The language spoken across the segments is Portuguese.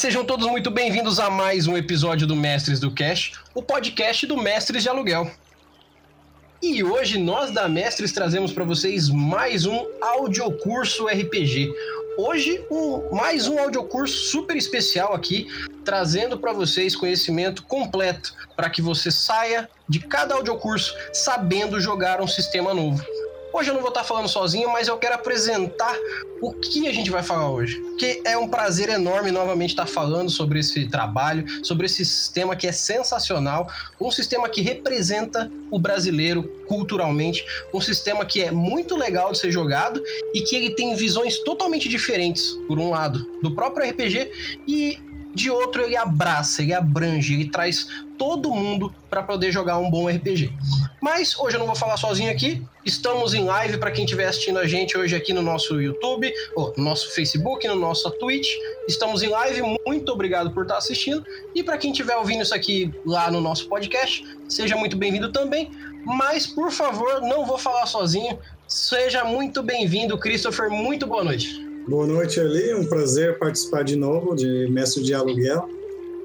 sejam todos muito bem-vindos a mais um episódio do Mestres do Cash, o podcast do Mestres de Aluguel. E hoje nós da Mestres trazemos para vocês mais um audiocurso RPG. Hoje, um, mais um audiocurso super especial aqui, trazendo para vocês conhecimento completo para que você saia de cada audiocurso sabendo jogar um sistema novo. Hoje eu não vou estar falando sozinho, mas eu quero apresentar o que a gente vai falar hoje. Que é um prazer enorme novamente estar falando sobre esse trabalho, sobre esse sistema que é sensacional, um sistema que representa o brasileiro culturalmente, um sistema que é muito legal de ser jogado e que ele tem visões totalmente diferentes, por um lado, do próprio RPG e de outro ele abraça, ele abrange, ele traz todo mundo para poder jogar um bom RPG. Mas hoje eu não vou falar sozinho aqui. Estamos em live para quem estiver assistindo a gente hoje aqui no nosso YouTube, ou no nosso Facebook, no nosso Twitch. Estamos em live. Muito obrigado por estar assistindo. E para quem estiver ouvindo isso aqui lá no nosso podcast, seja muito bem-vindo também. Mas por favor, não vou falar sozinho. Seja muito bem-vindo, Christopher. Muito boa noite. Boa noite, Ali. Um prazer participar de novo de Mestre de Aluguel.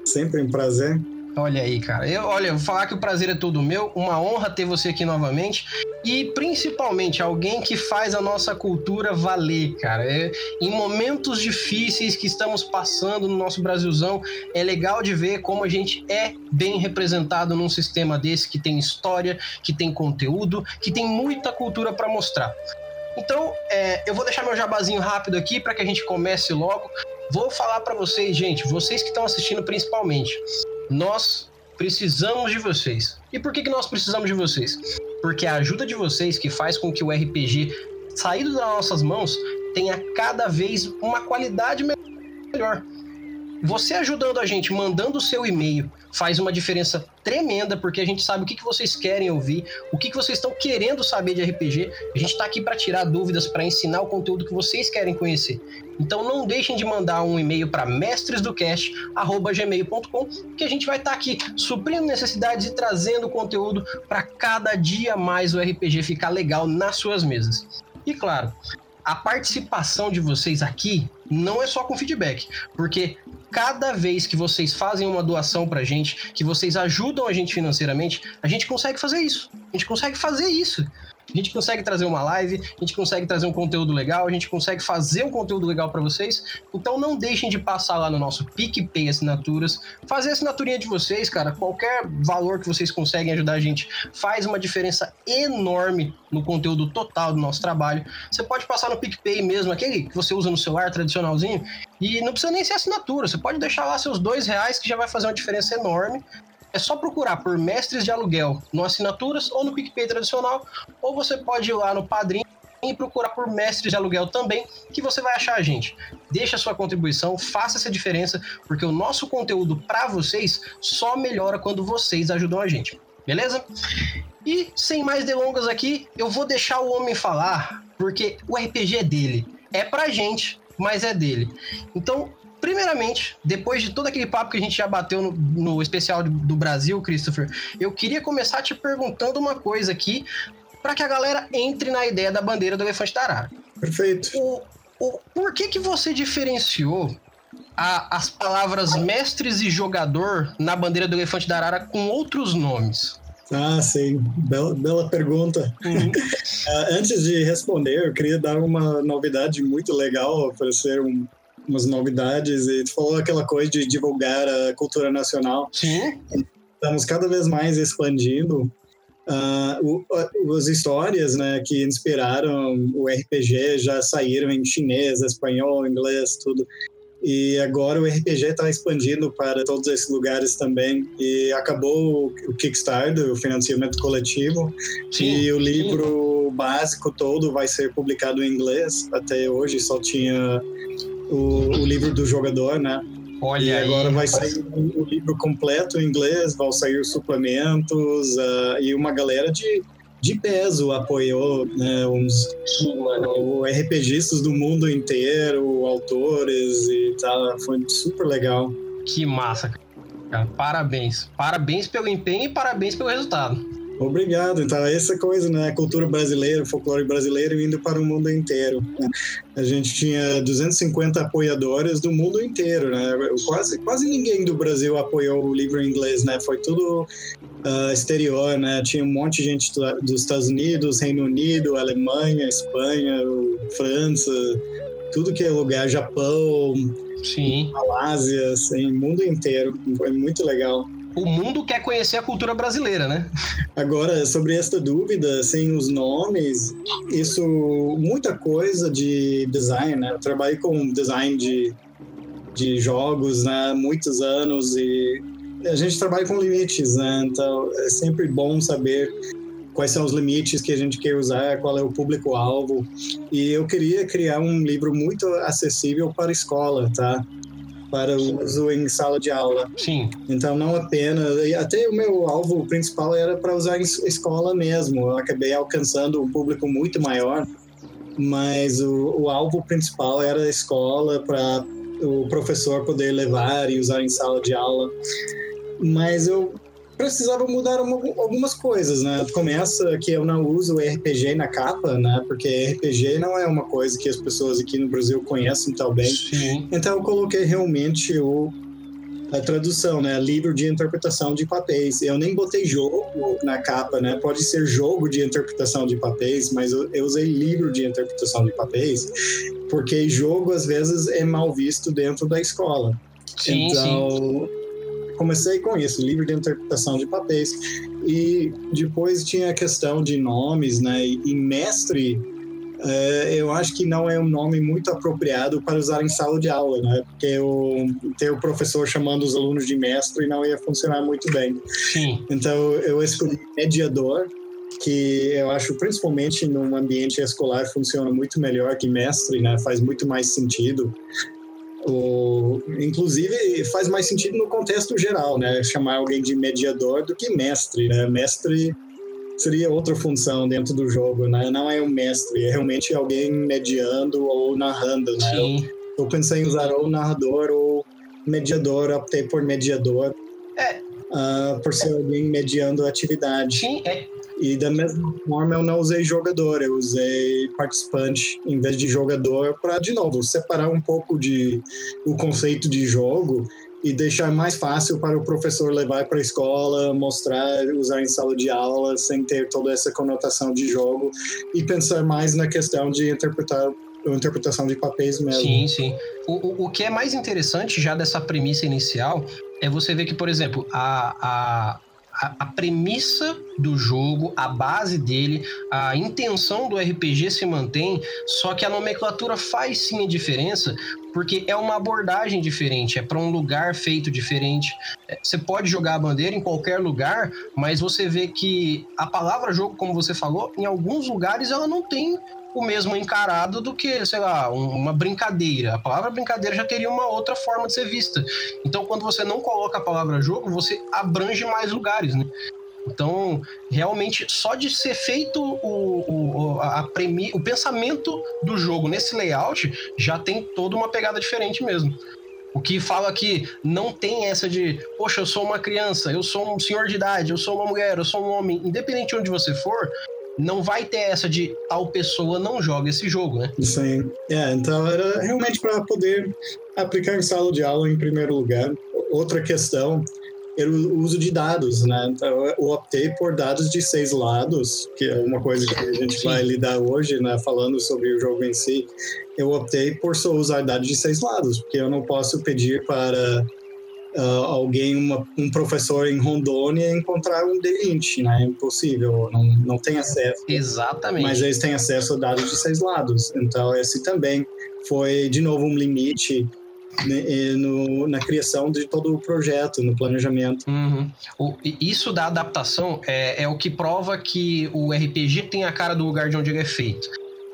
Sempre um prazer. Olha aí, cara. Eu, olha, vou falar que o prazer é todo meu. Uma honra ter você aqui novamente. E principalmente alguém que faz a nossa cultura valer, cara. É, em momentos difíceis que estamos passando no nosso Brasilzão, é legal de ver como a gente é bem representado num sistema desse que tem história, que tem conteúdo, que tem muita cultura para mostrar. Então, é, eu vou deixar meu jabazinho rápido aqui para que a gente comece logo. Vou falar para vocês, gente, vocês que estão assistindo principalmente, nós precisamos de vocês. E por que, que nós precisamos de vocês? Porque a ajuda de vocês que faz com que o RPG saído das nossas mãos tenha cada vez uma qualidade melhor. Você ajudando a gente, mandando o seu e-mail, faz uma diferença tremenda, porque a gente sabe o que, que vocês querem ouvir, o que, que vocês estão querendo saber de RPG. A gente está aqui para tirar dúvidas, para ensinar o conteúdo que vocês querem conhecer. Então não deixem de mandar um e-mail para mestresdocast.gmail.com, que a gente vai estar tá aqui suprindo necessidades e trazendo conteúdo para cada dia mais o RPG ficar legal nas suas mesas. E claro, a participação de vocês aqui não é só com feedback, porque cada vez que vocês fazem uma doação pra gente, que vocês ajudam a gente financeiramente, a gente consegue fazer isso. A gente consegue fazer isso. A gente consegue trazer uma live, a gente consegue trazer um conteúdo legal, a gente consegue fazer um conteúdo legal para vocês. Então não deixem de passar lá no nosso PicPay Assinaturas, fazer a assinaturinha de vocês, cara. Qualquer valor que vocês conseguem ajudar a gente faz uma diferença enorme no conteúdo total do nosso trabalho. Você pode passar no PicPay mesmo, aquele que você usa no celular tradicionalzinho, e não precisa nem ser assinatura. Você pode deixar lá seus dois reais que já vai fazer uma diferença enorme. É só procurar por Mestres de Aluguel no Assinaturas ou no PicPay tradicional, ou você pode ir lá no Padrim e procurar por Mestres de Aluguel também, que você vai achar a gente. Deixa a sua contribuição, faça essa diferença, porque o nosso conteúdo para vocês só melhora quando vocês ajudam a gente. Beleza? E sem mais delongas aqui, eu vou deixar o homem falar, porque o RPG é dele. É pra gente, mas é dele. Então, Primeiramente, depois de todo aquele papo que a gente já bateu no, no especial do Brasil, Christopher, eu queria começar te perguntando uma coisa aqui para que a galera entre na ideia da bandeira do elefante da arara. Perfeito. O, o, por que, que você diferenciou a, as palavras mestres e jogador na bandeira do elefante da arara com outros nomes? Ah, sim. Bela, bela pergunta. Uhum. uh, antes de responder, eu queria dar uma novidade muito legal, oferecer um, umas novidades e tu falou aquela coisa de divulgar a cultura nacional. Sim. Estamos cada vez mais expandindo uh, o, as histórias né, que inspiraram o RPG já saíram em chinês, espanhol, inglês, tudo. E agora o RPG está expandindo para todos esses lugares também. E acabou o Kickstarter, o financiamento coletivo. Sim, e o livro sim. básico todo vai ser publicado em inglês. Até hoje só tinha o, o livro do jogador, né? Olha e agora aí. vai sair o livro completo em inglês, vão sair os suplementos uh, e uma galera de, de peso apoiou, né, uns uh, RPGistas do mundo inteiro, autores e tal, foi super legal. Que massa, cara. Parabéns. Parabéns pelo empenho e parabéns pelo resultado. Obrigado. Então, essa coisa, né? A cultura brasileira, o folclore brasileiro indo para o mundo inteiro. Né? A gente tinha 250 apoiadores do mundo inteiro, né? Quase, quase ninguém do Brasil apoiou o livro em inglês, né? Foi tudo uh, exterior, né? Tinha um monte de gente dos Estados Unidos, Reino Unido, Alemanha, Espanha, França, tudo que é lugar, Japão, Sim. Malásia, assim, mundo inteiro. Foi muito legal o mundo quer conhecer a cultura brasileira, né? Agora, sobre esta dúvida, sem os nomes, isso, muita coisa de design, né? Eu trabalhei com design de, de jogos, né? Muitos anos e a gente trabalha com limites, né? Então, é sempre bom saber quais são os limites que a gente quer usar, qual é o público-alvo. E eu queria criar um livro muito acessível para a escola, tá? Para uso em sala de aula. Sim. Então, não apenas. Até o meu alvo principal era para usar em escola mesmo. Eu acabei alcançando um público muito maior, mas o, o alvo principal era a escola para o professor poder levar e usar em sala de aula. Mas eu precisava mudar uma, algumas coisas, né? Começa que eu não uso RPG na capa, né? Porque RPG não é uma coisa que as pessoas aqui no Brasil conhecem tão bem. Sim. Então eu coloquei realmente o a tradução, né? Livro de interpretação de papéis. Eu nem botei jogo na capa, né? Pode ser jogo de interpretação de papéis, mas eu, eu usei livro de interpretação de papéis, porque jogo às vezes é mal visto dentro da escola. Sim, então, sim comecei com isso, livro de interpretação de papéis. E depois tinha a questão de nomes, né? E mestre, é, eu acho que não é um nome muito apropriado para usar em sala de aula, né? Porque o, ter o professor chamando os alunos de mestre não ia funcionar muito bem. Sim. Então eu escolhi mediador, que eu acho principalmente num ambiente escolar funciona muito melhor que mestre, né? Faz muito mais sentido. O, inclusive, faz mais sentido no contexto geral, né? Chamar alguém de mediador do que mestre, né? Mestre seria outra função dentro do jogo, né? Não é um mestre, é realmente alguém mediando ou narrando, né? Sim. Eu, eu pensei em usar ou narrador ou mediador, optei por mediador. É. Uh, por ser alguém mediando a atividade. Sim, é, e da mesma forma eu não usei jogador, eu usei participante em vez de jogador para de novo separar um pouco de o conceito de jogo e deixar mais fácil para o professor levar para a escola, mostrar, usar em sala de aula sem ter toda essa conotação de jogo e pensar mais na questão de interpretar interpretação de papéis mesmo. Sim, sim. O, o, o que é mais interessante já dessa premissa inicial é você ver que, por exemplo, a, a, a, a, premissa do jogo, a base dele, a intenção do RPG se mantém, só que a nomenclatura faz sim a diferença, porque é uma abordagem diferente, é para um lugar feito diferente. É, você pode jogar a bandeira em qualquer lugar, mas você vê que a palavra jogo, como você falou, em alguns lugares ela não tem o mesmo encarado do que, sei lá, uma brincadeira. A palavra brincadeira já teria uma outra forma de ser vista. Então, quando você não coloca a palavra jogo, você abrange mais lugares, né? Então, realmente, só de ser feito o, o, a premi, o pensamento do jogo nesse layout, já tem toda uma pegada diferente mesmo. O que fala que não tem essa de, poxa, eu sou uma criança, eu sou um senhor de idade, eu sou uma mulher, eu sou um homem, independente de onde você for, não vai ter essa de tal pessoa não joga esse jogo, né? Isso aí. É, então era realmente para poder aplicar em sala de aula em primeiro lugar. Outra questão era o uso de dados, né? Então eu optei por dados de seis lados, que é uma coisa que a gente Sim. vai lidar hoje, né? Falando sobre o jogo em si. Eu optei por só usar dados de seis lados, porque eu não posso pedir para uh, alguém, uma, um professor em Rondônia encontrar um D20, né? É impossível, não, não tem acesso. Exatamente. Mas eles têm acesso a dados de seis lados. Então, esse também foi, de novo, um limite né, no, na criação de todo o projeto, no planejamento. Uhum. O, isso da adaptação é, é, o que prova que o RPG tem a cara do lugar de onde ele é feito.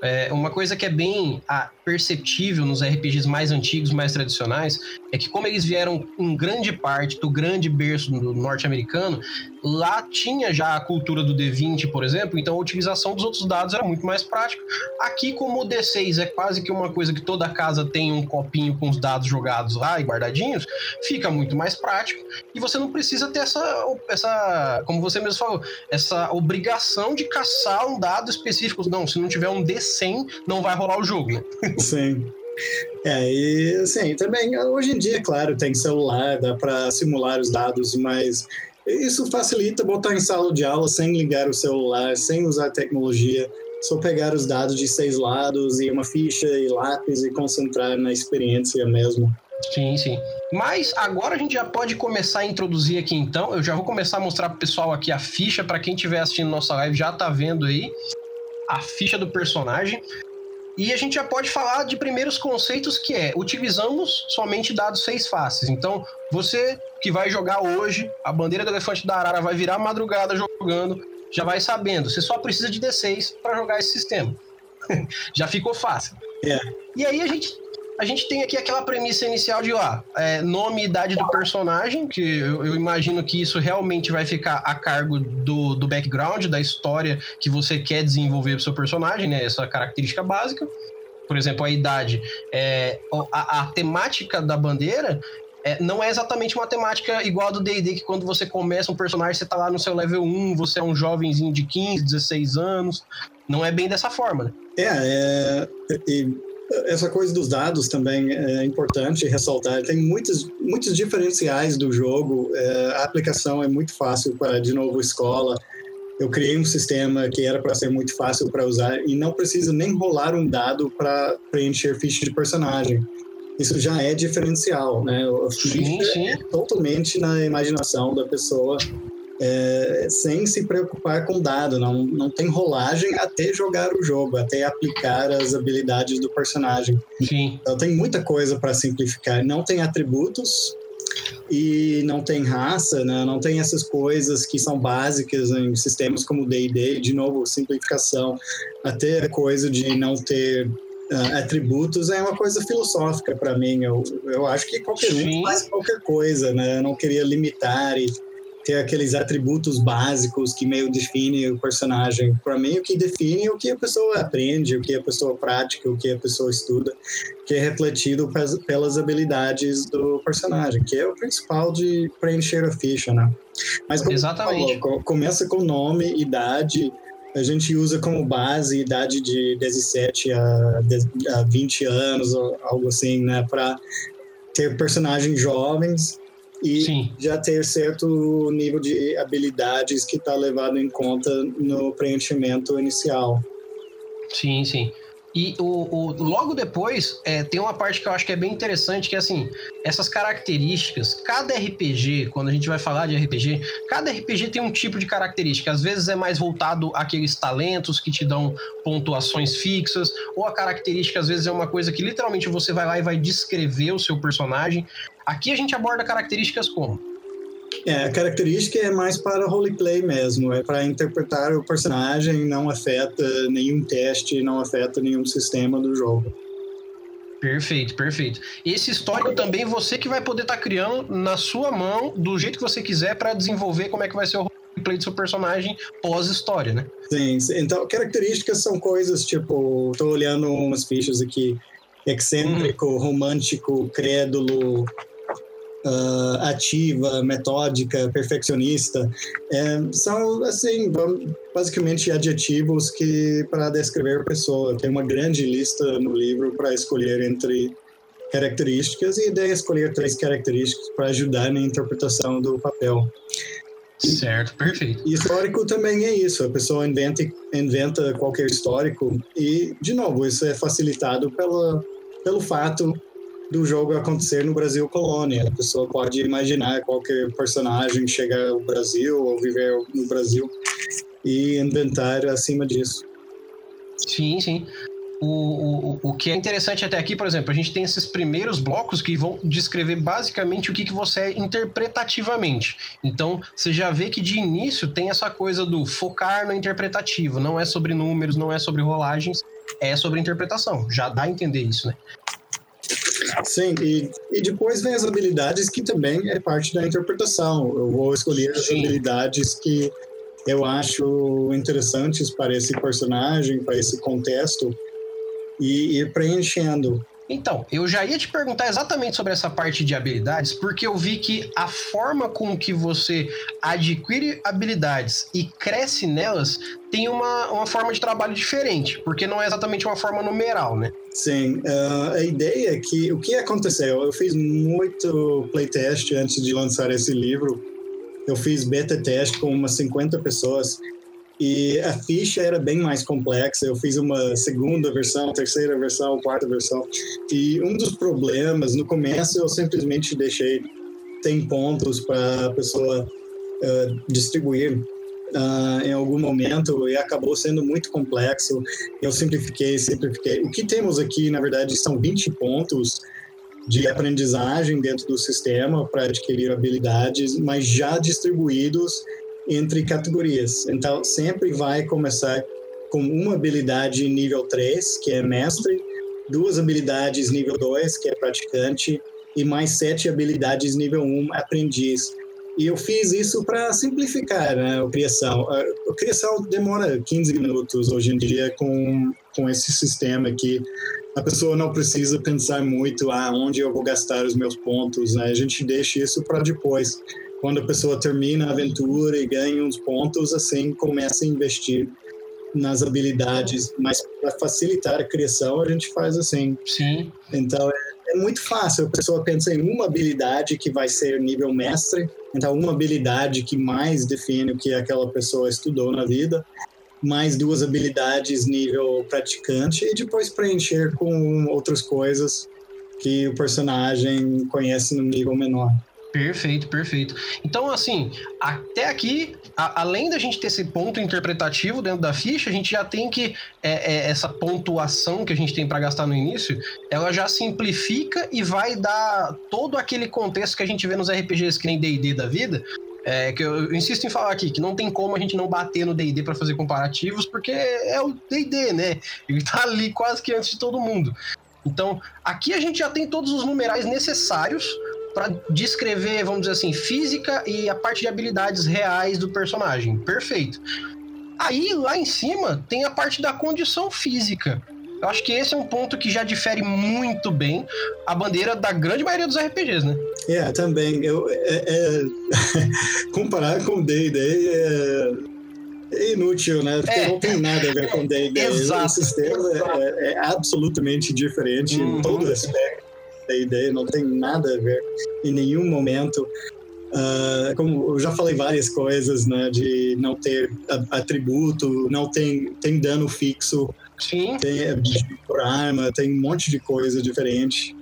É uma coisa que é bem. Ah, perceptível nos RPGs mais antigos, mais tradicionais, é que como eles vieram em grande parte do grande berço norte-americano, lá tinha já a cultura do D20, por exemplo, então a utilização dos outros dados era muito mais prática. Aqui, como o D6 é quase que uma coisa que toda casa tem um copinho com os dados jogados lá e guardadinhos, fica muito mais prático e você não precisa ter essa, essa como você mesmo falou, essa obrigação de caçar um dado específico. Não, se não tiver um D100, não vai rolar o jogo. Né? Sim. É, e assim, também hoje em dia, claro, tem celular, dá para simular os dados, mas isso facilita botar em sala de aula sem ligar o celular, sem usar tecnologia, só pegar os dados de seis lados e uma ficha e lápis e concentrar na experiência mesmo. Sim, sim. Mas agora a gente já pode começar a introduzir aqui então. Eu já vou começar a mostrar pro pessoal aqui a ficha, para quem estiver assistindo nossa live já tá vendo aí a ficha do personagem. E a gente já pode falar de primeiros conceitos que é utilizamos somente dados seis faces. Então, você que vai jogar hoje, a bandeira do elefante da arara vai virar madrugada jogando, já vai sabendo. Você só precisa de D6 para jogar esse sistema. já ficou fácil. É. E aí a gente a gente tem aqui aquela premissa inicial de ó, é, nome e idade do personagem, que eu, eu, imagino que isso realmente vai ficar a cargo do, do background, da história que você quer desenvolver pro seu personagem, né? Essa característica básica. Por exemplo, a idade. É, a, a temática da bandeira é, não é exatamente uma temática igual a do D&D, que quando você começa um personagem, você tá lá no seu level 1, você é um jovenzinho de 15, 16 anos. Não é bem dessa forma, né? É, é essa coisa dos dados também é importante ressaltar. Tem muitos, muitos diferenciais do jogo. É, a aplicação é muito fácil para, de novo, escola. Eu criei um sistema que era para ser muito fácil para usar e não precisa nem rolar um dado para preencher ficha de personagem. Isso já é diferencial, né? A ficha sim, sim. é totalmente na imaginação da pessoa é, sem se preocupar com dado, não, não tem rolagem até jogar o jogo, até aplicar as habilidades do personagem. Sim. Então tem muita coisa para simplificar. Não tem atributos e não tem raça, né? não tem essas coisas que são básicas em sistemas como D&D, de novo, simplificação, até a coisa de não ter uh, atributos é uma coisa filosófica para mim. Eu, eu acho que qualquer Sim. um faz qualquer coisa, né? Eu não queria limitar e ter aqueles atributos básicos que meio definem o personagem. Para mim, o que define é o que a pessoa aprende, o que a pessoa pratica, o que a pessoa estuda, que é refletido pelas habilidades do personagem, que é o principal de preencher a ficha, né? Mas como Exatamente. Falou, começa com nome, idade, a gente usa como base idade de 17 a, 20 anos, algo assim, né? Para ter personagens jovens e Sim. já ter certo nível de habilidades que está levado em conta no preenchimento inicial. Sim, sim. E o, o, logo depois é, tem uma parte que eu acho que é bem interessante, que é assim, essas características, cada RPG, quando a gente vai falar de RPG, cada RPG tem um tipo de característica. Às vezes é mais voltado àqueles talentos que te dão pontuações fixas, ou a característica às vezes é uma coisa que literalmente você vai lá e vai descrever o seu personagem. Aqui a gente aborda características como? É, a característica é mais para roleplay mesmo, é para interpretar o personagem, não afeta nenhum teste, não afeta nenhum sistema do jogo. Perfeito, perfeito. Esse histórico também você que vai poder estar tá criando na sua mão, do jeito que você quiser, para desenvolver como é que vai ser o roleplay do seu personagem pós-história, né? Sim, então características são coisas tipo, estou olhando umas fichas aqui, excêntrico, uhum. romântico, crédulo, uh, ativa, metódica, perfeccionista, é, são assim basicamente adjetivos que para descrever a pessoa tem uma grande lista no livro para escolher entre características e ideia escolher três características para ajudar na interpretação do papel. Certo, perfeito. E histórico também é isso, a pessoa inventa, inventa qualquer histórico e, de novo, isso é facilitado pela, pelo fato do jogo acontecer no Brasil colônia. A pessoa pode imaginar qualquer personagem chegar ao Brasil ou viver no Brasil e inventar acima disso. Sim, sim. O, o, o que é interessante até aqui, por exemplo, a gente tem esses primeiros blocos que vão descrever basicamente o que, que você é interpretativamente. Então, você já vê que de início tem essa coisa do focar no interpretativo, não é sobre números, não é sobre rolagens, é sobre interpretação. Já dá a entender isso, né? Sim, e, e depois vem as habilidades que também é parte da interpretação. Eu vou escolher as Sim. habilidades que eu acho interessantes para esse personagem, para esse contexto, e ir preenchendo. Então, eu já ia te perguntar exatamente sobre essa parte de habilidades, porque eu vi que a forma com que você adquire habilidades e cresce nelas tem uma, uma forma de trabalho diferente, porque não é exatamente uma forma numeral, né? Sim, uh, a ideia é que o que aconteceu? Eu fiz muito playtest antes de lançar esse livro. Eu fiz beta teste com umas 50 pessoas e a ficha era bem mais complexa. Eu fiz uma segunda versão, terceira versão, quarta versão. E um dos problemas, no começo, eu simplesmente deixei tem pontos para a pessoa uh, distribuir uh, em algum momento e acabou sendo muito complexo. Eu simplifiquei, simplifiquei. O que temos aqui, na verdade, são 20 pontos de aprendizagem dentro do sistema para adquirir habilidades, mas já distribuídos entre categorias. Então, sempre vai começar com uma habilidade nível 3, que é mestre, duas habilidades nível 2, que é praticante, e mais sete habilidades nível 1, aprendiz. E eu fiz isso para simplificar né, a criação. A criação demora 15 minutos hoje em dia com, com esse sistema aqui. A pessoa não precisa pensar muito ah, onde eu vou gastar os meus pontos. Né? A gente deixa isso para depois quando a pessoa termina a aventura e ganha uns pontos, assim, começa a investir nas habilidades, mas para facilitar a criação, a gente faz assim. Sim. Então é, é, muito fácil. A pessoa pensa em uma habilidade que vai ser nível mestre, então uma habilidade que mais define o que aquela pessoa estudou na vida, mais duas habilidades nível praticante e depois preencher com outras coisas que o personagem conhece no nível menor. Perfeito, perfeito. Então, assim, até aqui, a, além da gente ter esse ponto interpretativo dentro da ficha, a gente já tem que é, é, essa pontuação que a gente tem para gastar no início, ela já simplifica e vai dar todo aquele contexto que a gente vê nos RPGs que nem D&D da vida, é, que eu, eu, insisto em falar aqui, que não tem como a gente não bater no D&D para fazer comparativos, porque é o D&D, né? Ele tá ali quase que antes de todo mundo. Então, aqui a gente já tem todos os numerais necessários para descrever, vamos dizer assim, física e a parte de habilidades reais do personagem. Perfeito. Aí, lá em cima, tem a parte da condição física. Eu acho que esse é um ponto que já difere muito bem a bandeira da grande maioria dos RPGs, né? É, também. Eu, é, é... comparar com D&D é... é... inútil, né? Porque é. não tem nada a ver com D&D. Exato. O sistema é, é absolutamente diferente uhum. em todo aspecto da ideia, não tem nada a ver em nenhum momento. Uh, como eu já falei várias coisas, né, de não ter atributo, não tem, tem dano fixo, Sim. tem é, por arma, tem um monte de coisa diferente.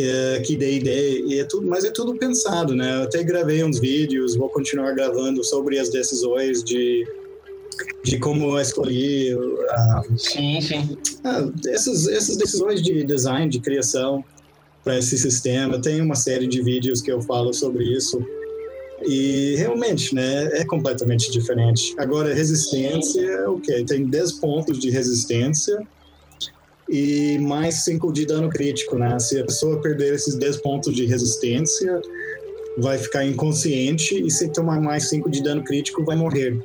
É, que dê ideia, e é tudo, mas é tudo pensado, né? Eu até gravei uns vídeos, vou continuar gravando sobre as decisões de, de como escolher. Uh, sim, sim. Uh, essas, essas decisões de design, de criação, para esse sistema. Tem uma série de vídeos que eu falo sobre isso. E realmente, né, é completamente diferente. Agora, resistência, ok, tem 10 pontos de resistência e mais 5 de dano crítico, né? Se a pessoa perder esses 10 pontos de resistência, vai ficar inconsciente e se tomar mais 5 de dano crítico, vai morrer.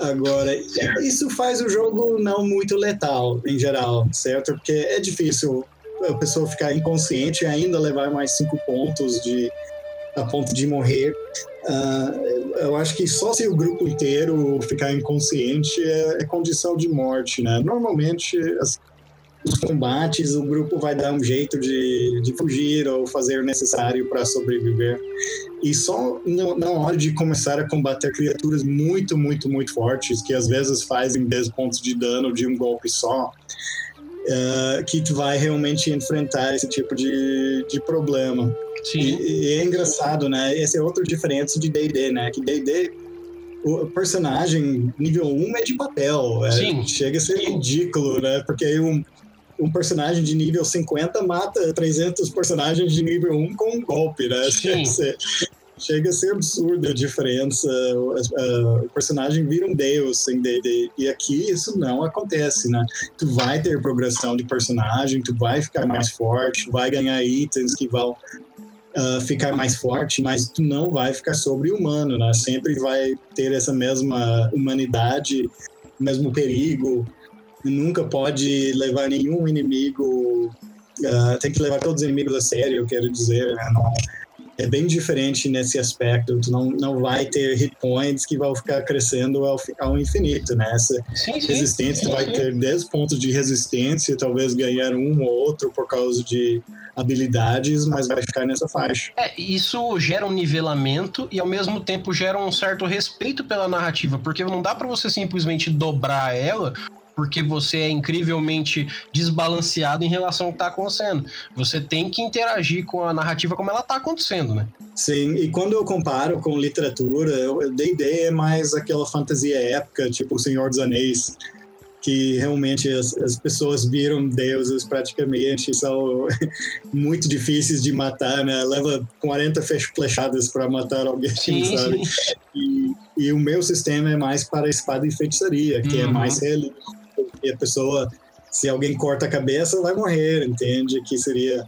Agora, isso faz o jogo não muito letal, em geral, certo? Porque é difícil a pessoa ficar inconsciente e ainda levar mais cinco pontos de a ponto de morrer. Uh, eu acho que só se o grupo inteiro ficar inconsciente é, é condição de morte, né? Normalmente as, os combates o grupo vai dar um jeito de, de fugir ou fazer o necessário para sobreviver. E só na hora de começar a combater criaturas muito, muito, muito fortes, que às vezes fazem 10 pontos de dano de um golpe só, uh, que tu vai realmente enfrentar esse tipo de, de problema. Sim. E, e é engraçado, né? Esse é outro diferente de D&D, né? Que D&D o personagem nível 1 é de papel. É, Sim. Chega a ser ridículo, né? Porque aí um, um personagem de nível 50 mata 300 personagens de nível 1 com um golpe, né? Sim. chega a ser absurda a diferença. O, personagem vira um deus em D&D. E aqui isso não acontece, né? Tu vai ter progressão de personagem, tu vai ficar mais forte, vai ganhar itens que vão uh, ficar mais forte, mas tu não vai ficar sobre-humano, né? Sempre vai ter essa mesma humanidade, mesmo perigo. Nunca pode levar nenhum inimigo. Uh, tem que levar todos os inimigos a sério, eu quero dizer. Né? Não, é bem diferente nesse aspecto. Tu não, não vai ter hit points que vão ficar crescendo ao, ao infinito, né? Essa sim, sim, resistência sim, vai ter 10 pontos de resistência, talvez ganhar um ou outro por causa de habilidades, mas vai ficar nessa faixa. É, isso gera um nivelamento e ao mesmo tempo gera um certo respeito pela narrativa, porque não dá para você simplesmente dobrar ela porque você é incrivelmente desbalanceado em relação ao que está acontecendo. Você tem que interagir com a narrativa como ela está acontecendo, né? Sim, e quando eu comparo com literatura, D&D é mais aquela fantasia épica, tipo O Senhor dos Anéis, que realmente as, as pessoas viram deuses praticamente, são muito difíceis de matar, né? Leva 40 flechadas para matar alguém, sim, sabe? Sim. E, e, o meu sistema é mais para espada e feitiçaria, que é uhum. é mais realista e a pessoa, se alguém corta a cabeça, vai morrer, entende? Que seria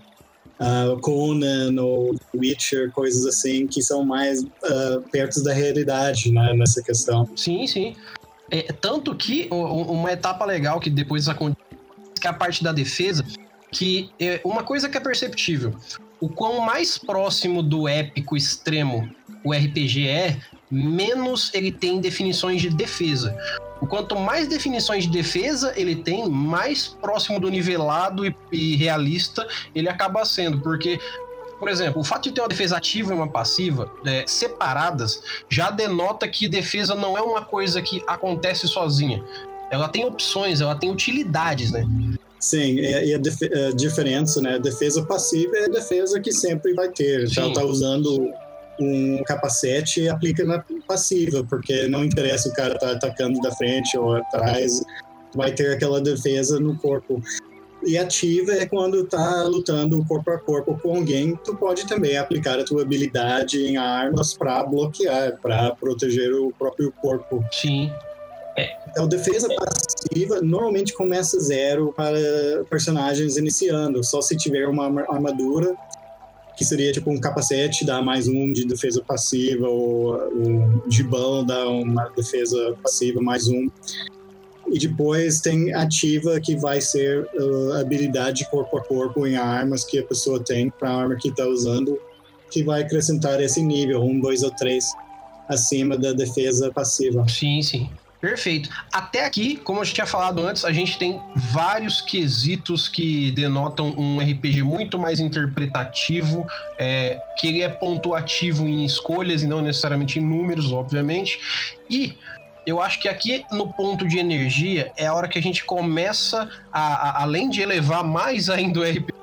uh, Conan ou Witcher, coisas assim, que são mais uh, perto da realidade né, nessa questão. Sim, sim. É, tanto que uma etapa legal que depois acontece, que é a parte da defesa, que é uma coisa que é perceptível. O quão mais próximo do épico extremo o RPG é, menos ele tem definições de defesa. Quanto mais definições de defesa ele tem, mais próximo do nivelado e, e realista ele acaba sendo, porque por exemplo, o fato de ter uma defesa ativa e uma passiva é, separadas já denota que defesa não é uma coisa que acontece sozinha. Ela tem opções, ela tem utilidades, né? Sim, e a, a, diferença, né? Defesa passiva é a defesa que sempre vai ter. Sim. Então, tá usando um capacete e aplica na passiva, porque não interessa o cara tá atacando da frente ou atrás, vai ter aquela defesa no corpo. E ativa é quando tá lutando corpo a corpo com alguém, tu pode também aplicar a tua habilidade em armas para bloquear, para proteger o próprio corpo. Sim. Então, defesa passiva normalmente começa zero para personagens iniciando, só se tiver uma armadura que seria tipo um capacete dá mais um de defesa passiva, ou um gibão dá uma defesa passiva mais um. E depois tem ativa que vai ser uh, habilidade corpo a corpo em armas que a pessoa tem para a arma que está usando, que vai acrescentar esse nível, um, dois ou três, acima da defesa passiva. Sim, sim. Perfeito. Até aqui, como a gente tinha falado antes, a gente tem vários quesitos que denotam um RPG muito mais interpretativo, é, que ele é pontuativo em escolhas e não necessariamente em números, obviamente. E eu acho que aqui no ponto de energia é a hora que a gente começa a, a além de elevar mais ainda o RPG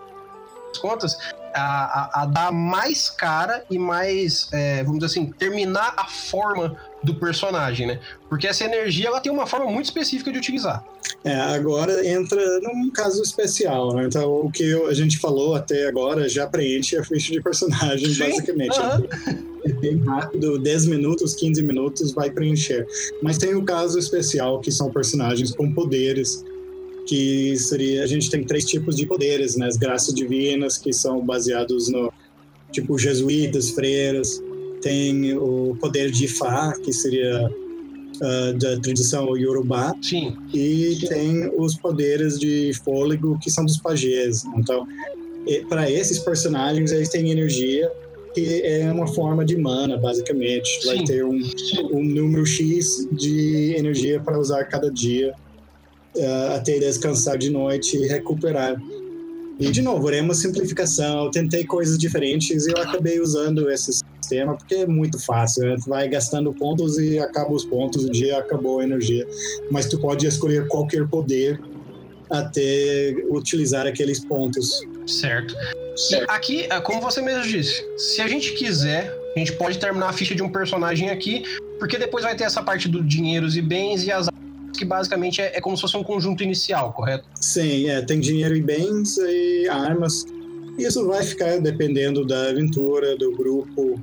contas, a, a, a, dar mais cara e mais, é, vamos dizer assim, terminar a forma do personagem, né? Porque essa energia ela tem uma forma muito específica de utilizar. É, agora entra num caso especial, né? Então, o que a gente falou até agora já preenche a ficha de personagem, Sim. basicamente. Uhum. É bem rápido, 10 minutos, 15 minutos vai preencher. Mas tem o um caso especial, que são personagens com poderes, que seria... A gente tem três tipos de poderes, né? As graças divinas, que são baseados no... Tipo, jesuítas, freiras, tem o poder de Fá, que seria uh, da tradição Yorubá. Sim. E tem os poderes de fôlego, que são dos pajés. Então, para esses personagens, eles têm energia, que é uma forma de mana, basicamente. Sim. Vai ter um, um número X de energia para usar cada dia, uh, até descansar de noite e recuperar. E, de novo, é uma simplificação. Eu tentei coisas diferentes e eu acabei usando esse sistema porque é muito fácil. Né? Tu vai gastando pontos e acaba os pontos, o dia acabou a energia. Mas tu pode escolher qualquer poder até utilizar aqueles pontos. Certo. E aqui, é, como você mesmo disse, se a gente quiser, a gente pode terminar a ficha de um personagem aqui, porque depois vai ter essa parte do dinheiros e bens e as que basicamente é, é, como se fosse um conjunto inicial, correto? Sim, é, tem dinheiro e bens e armas. Isso vai ficar dependendo da aventura, do grupo,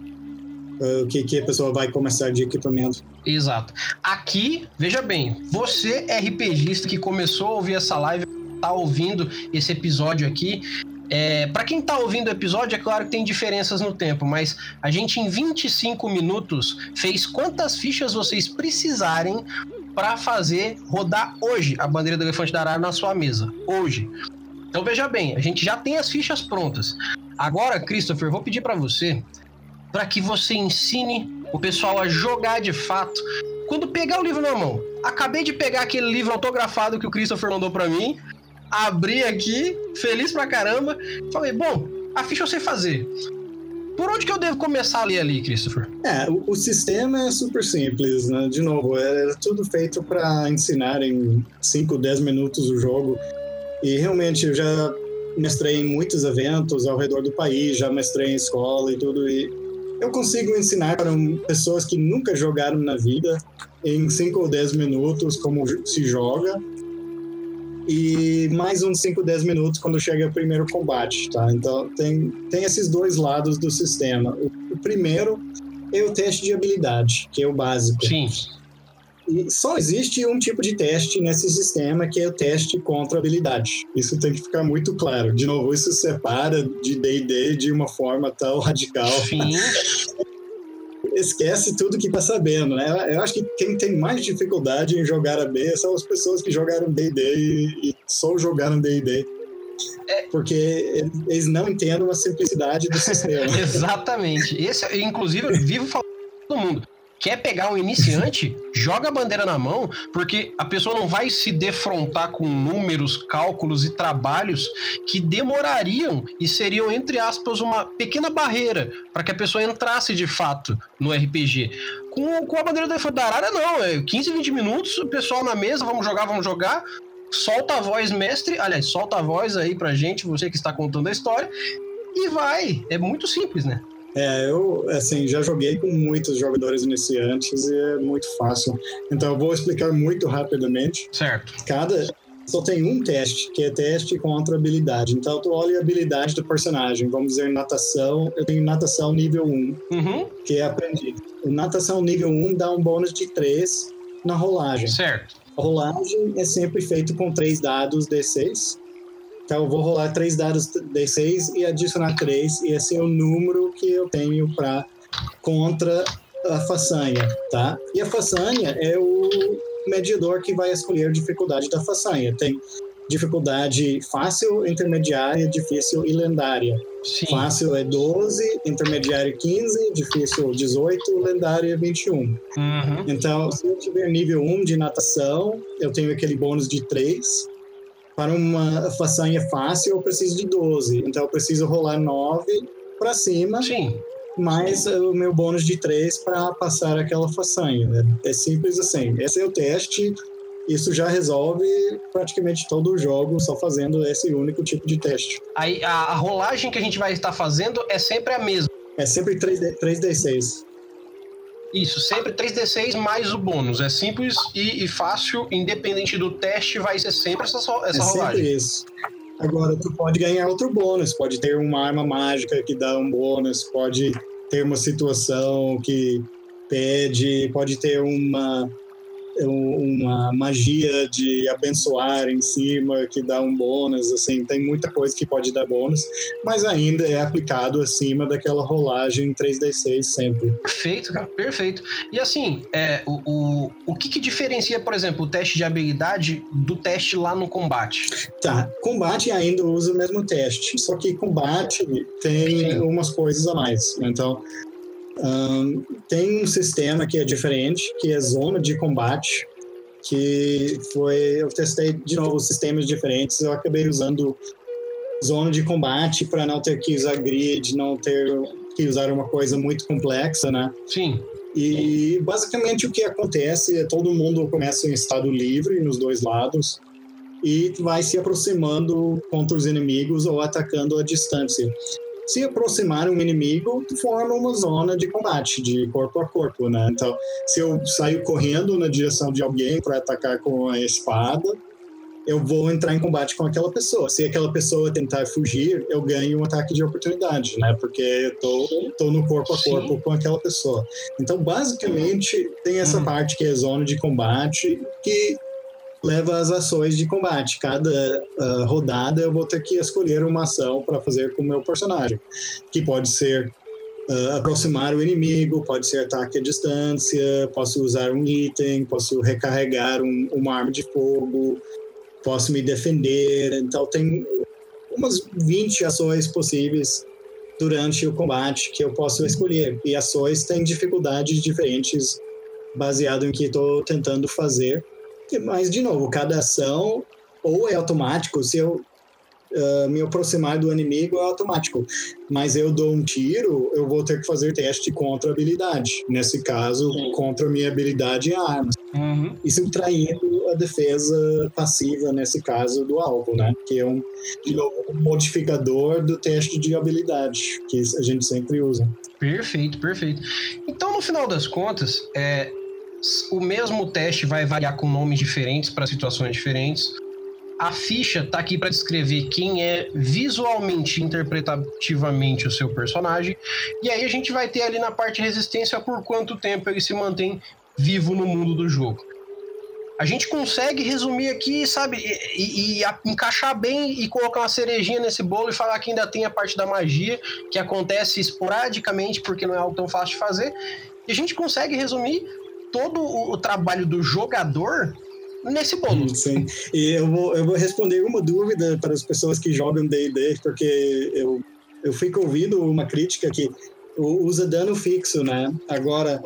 uh, o que, que a pessoa vai começar de equipamento. Exato. Aqui, veja bem, você RPGista que começou a ouvir essa live, tá ouvindo esse episódio aqui, é, para quem tá ouvindo o episódio, é claro que tem diferenças no tempo, mas a gente em 25 minutos fez quantas fichas vocês precisarem para fazer rodar hoje a bandeira do elefante da arara na sua mesa. Hoje. Então veja bem, a gente já tem as fichas prontas. Agora, Christopher, vou pedir para você para que você ensine o pessoal a jogar de fato. Quando pegar o livro na mão, acabei de pegar aquele livro autografado que o Christopher mandou para mim, abri aqui, feliz pra caramba, falei, bom, a ficha eu sei fazer. Por onde que eu devo começar a ler ali, Christopher? É, o, o sistema é super simples, né? De novo, é, é tudo feito para ensinar em 5, 10 minutos o jogo. E realmente eu já mestrei em muitos eventos ao redor do país, já mestrei em escola e tudo, e eu consigo ensinar para pessoas que nunca jogaram na vida em 5 ou 10 minutos como se joga e mais uns 5, 10 minutos quando chega o primeiro combate, tá? Então tem, tem esses dois lados do sistema. O, o primeiro é o teste de habilidade, que é o básico. Sim. E só existe um tipo de teste nesse sistema, que é o teste contra habilidade. Isso tem que ficar muito claro. De novo, isso separa de D&D de uma forma tão radical. Sim. esquece tudo que tá sabendo, né? Eu acho que quem tem mais dificuldade em jogar a B são as pessoas que jogaram D&D e, e só jogaram D&D. É. Porque eles não entendem a simplicidade do sistema. Exatamente. Esse, inclusive, eu vivo falando todo mundo quer pegar um iniciante, joga a bandeira na mão, porque a pessoa não vai se defrontar com números, cálculos e trabalhos que demorariam e seriam, entre aspas, uma pequena barreira para que a pessoa entrasse de fato no RPG. Com, com a bandeira da Arara, não. É 15, 20 minutos, o pessoal na mesa, vamos jogar, vamos jogar. Solta a voz, mestre. Aliás, solta a voz aí pra gente, você que está contando a história. E vai. É muito simples, né? É, eu assim já joguei com muitos jogadores iniciantes e é muito fácil. Então eu vou explicar muito rapidamente. Certo. Cada só tem um teste, que é teste contra habilidade. Então tu olha a habilidade do personagem. Vamos dizer natação, eu tenho natação nível 1, uhum. que é aprendido. O natação nível 1 dá um bônus de 3 na rolagem. Certo. A rolagem é sempre feita com três dados D6 então eu vou rolar três dados D6 e adicionar três, e esse é o número que eu tenho para contra a façanha, tá? E a façanha é o medidor que vai escolher a dificuldade da façanha. Tem dificuldade fácil, intermediária, difícil e lendária. Sim. Fácil é 12, intermediário 15, difícil 18, lendária 21. Uhum. Então, se eu tiver nível 1 de natação, eu tenho aquele bônus de 3 para uma façanha fácil, eu preciso de 12. Então, eu preciso rolar 9 para cima. Sim. Mais o meu bônus de 3 para passar aquela façanha. É, é simples assim. Esse é o teste. Isso já resolve praticamente todo o jogo só fazendo esse único tipo de teste. Aí, a, a rolagem que a gente vai estar fazendo é sempre a mesma. É sempre 3D, 3D6. Isso, sempre 3D6 mais o bônus. É simples e, e, fácil, independente do teste, vai ser sempre essa, essa é rolagem. Sempre isso. Agora, tu pode ganhar outro bônus. Pode ter uma arma mágica que dá um bônus, pode ter uma situação que pede, pode ter uma uma magia de abençoar em cima que dá um bônus, assim, tem muita coisa que pode dar bônus, mas ainda é aplicado acima daquela rolagem 3D6 sempre. Perfeito, cara, perfeito. E assim, é, o, o, o que, que diferencia, por exemplo, o teste de habilidade do teste lá no combate? Tá, combate ainda usa o mesmo teste, só que combate tem Sim. umas coisas a mais. Então, um, tem um sistema que é diferente, que é zona de combate, que foi eu testei de novo sistemas diferentes. Eu acabei usando zona de combate para não ter que usar grid, não ter que usar uma coisa muito complexa, né? Sim. E basicamente o que acontece é todo mundo começa em estado livre nos dois lados e vai se aproximando contra os inimigos ou atacando à distância se aproximar um inimigo, forma uma zona de combate, de corpo a corpo, né? Então, se eu saio correndo na direção de alguém para atacar com a espada, eu vou entrar em combate com aquela pessoa. Se aquela pessoa tentar fugir, eu ganho um ataque de oportunidade, né? Porque eu tô, tô no corpo a corpo Sim. com aquela pessoa. Então, basicamente, tem essa uhum. parte que é zona de combate que leva as ações de combate. Cada uh, rodada eu vou ter que escolher uma ação para fazer com o meu personagem, que pode ser uh, aproximar o inimigo, pode ser ataque à distância, posso usar um item, posso recarregar um, uma arma de fogo, posso me defender. Então, tem umas 20 ações possíveis durante o combate que eu posso escolher. E ações têm dificuldades diferentes baseado em que estou tentando fazer. Mas, de novo, cada ação ou é automático, se eu uh, me aproximar do inimigo é automático. Mas eu dou um tiro, eu vou ter que fazer teste contra habilidade. Nesse caso, Sim. contra a minha habilidade em armas. Uhum. E subtraindo a defesa passiva, nesse caso, do alvo, né? Que é um, de novo, um modificador do teste de habilidade, que a gente sempre usa. Perfeito, perfeito. Então, no final das contas, é, o mesmo teste vai variar com nomes diferentes para situações diferentes. A ficha está aqui para descrever quem é visualmente, interpretativamente o seu personagem. E aí a gente vai ter ali na parte resistência por quanto tempo ele se mantém vivo no mundo do jogo. A gente consegue resumir aqui, sabe, e, e, e, encaixar bem e colocar uma cerejinha nesse bolo e falar que ainda tem a parte da magia, que acontece esporadicamente, porque não é algo tão fácil de fazer. E a gente consegue resumir todo o, trabalho do jogador nesse bolo. Sim, e eu vou, eu vou responder uma dúvida para as pessoas que jogam D&D, porque eu, eu fico ouvindo uma crítica que usa dano fixo, né? Agora,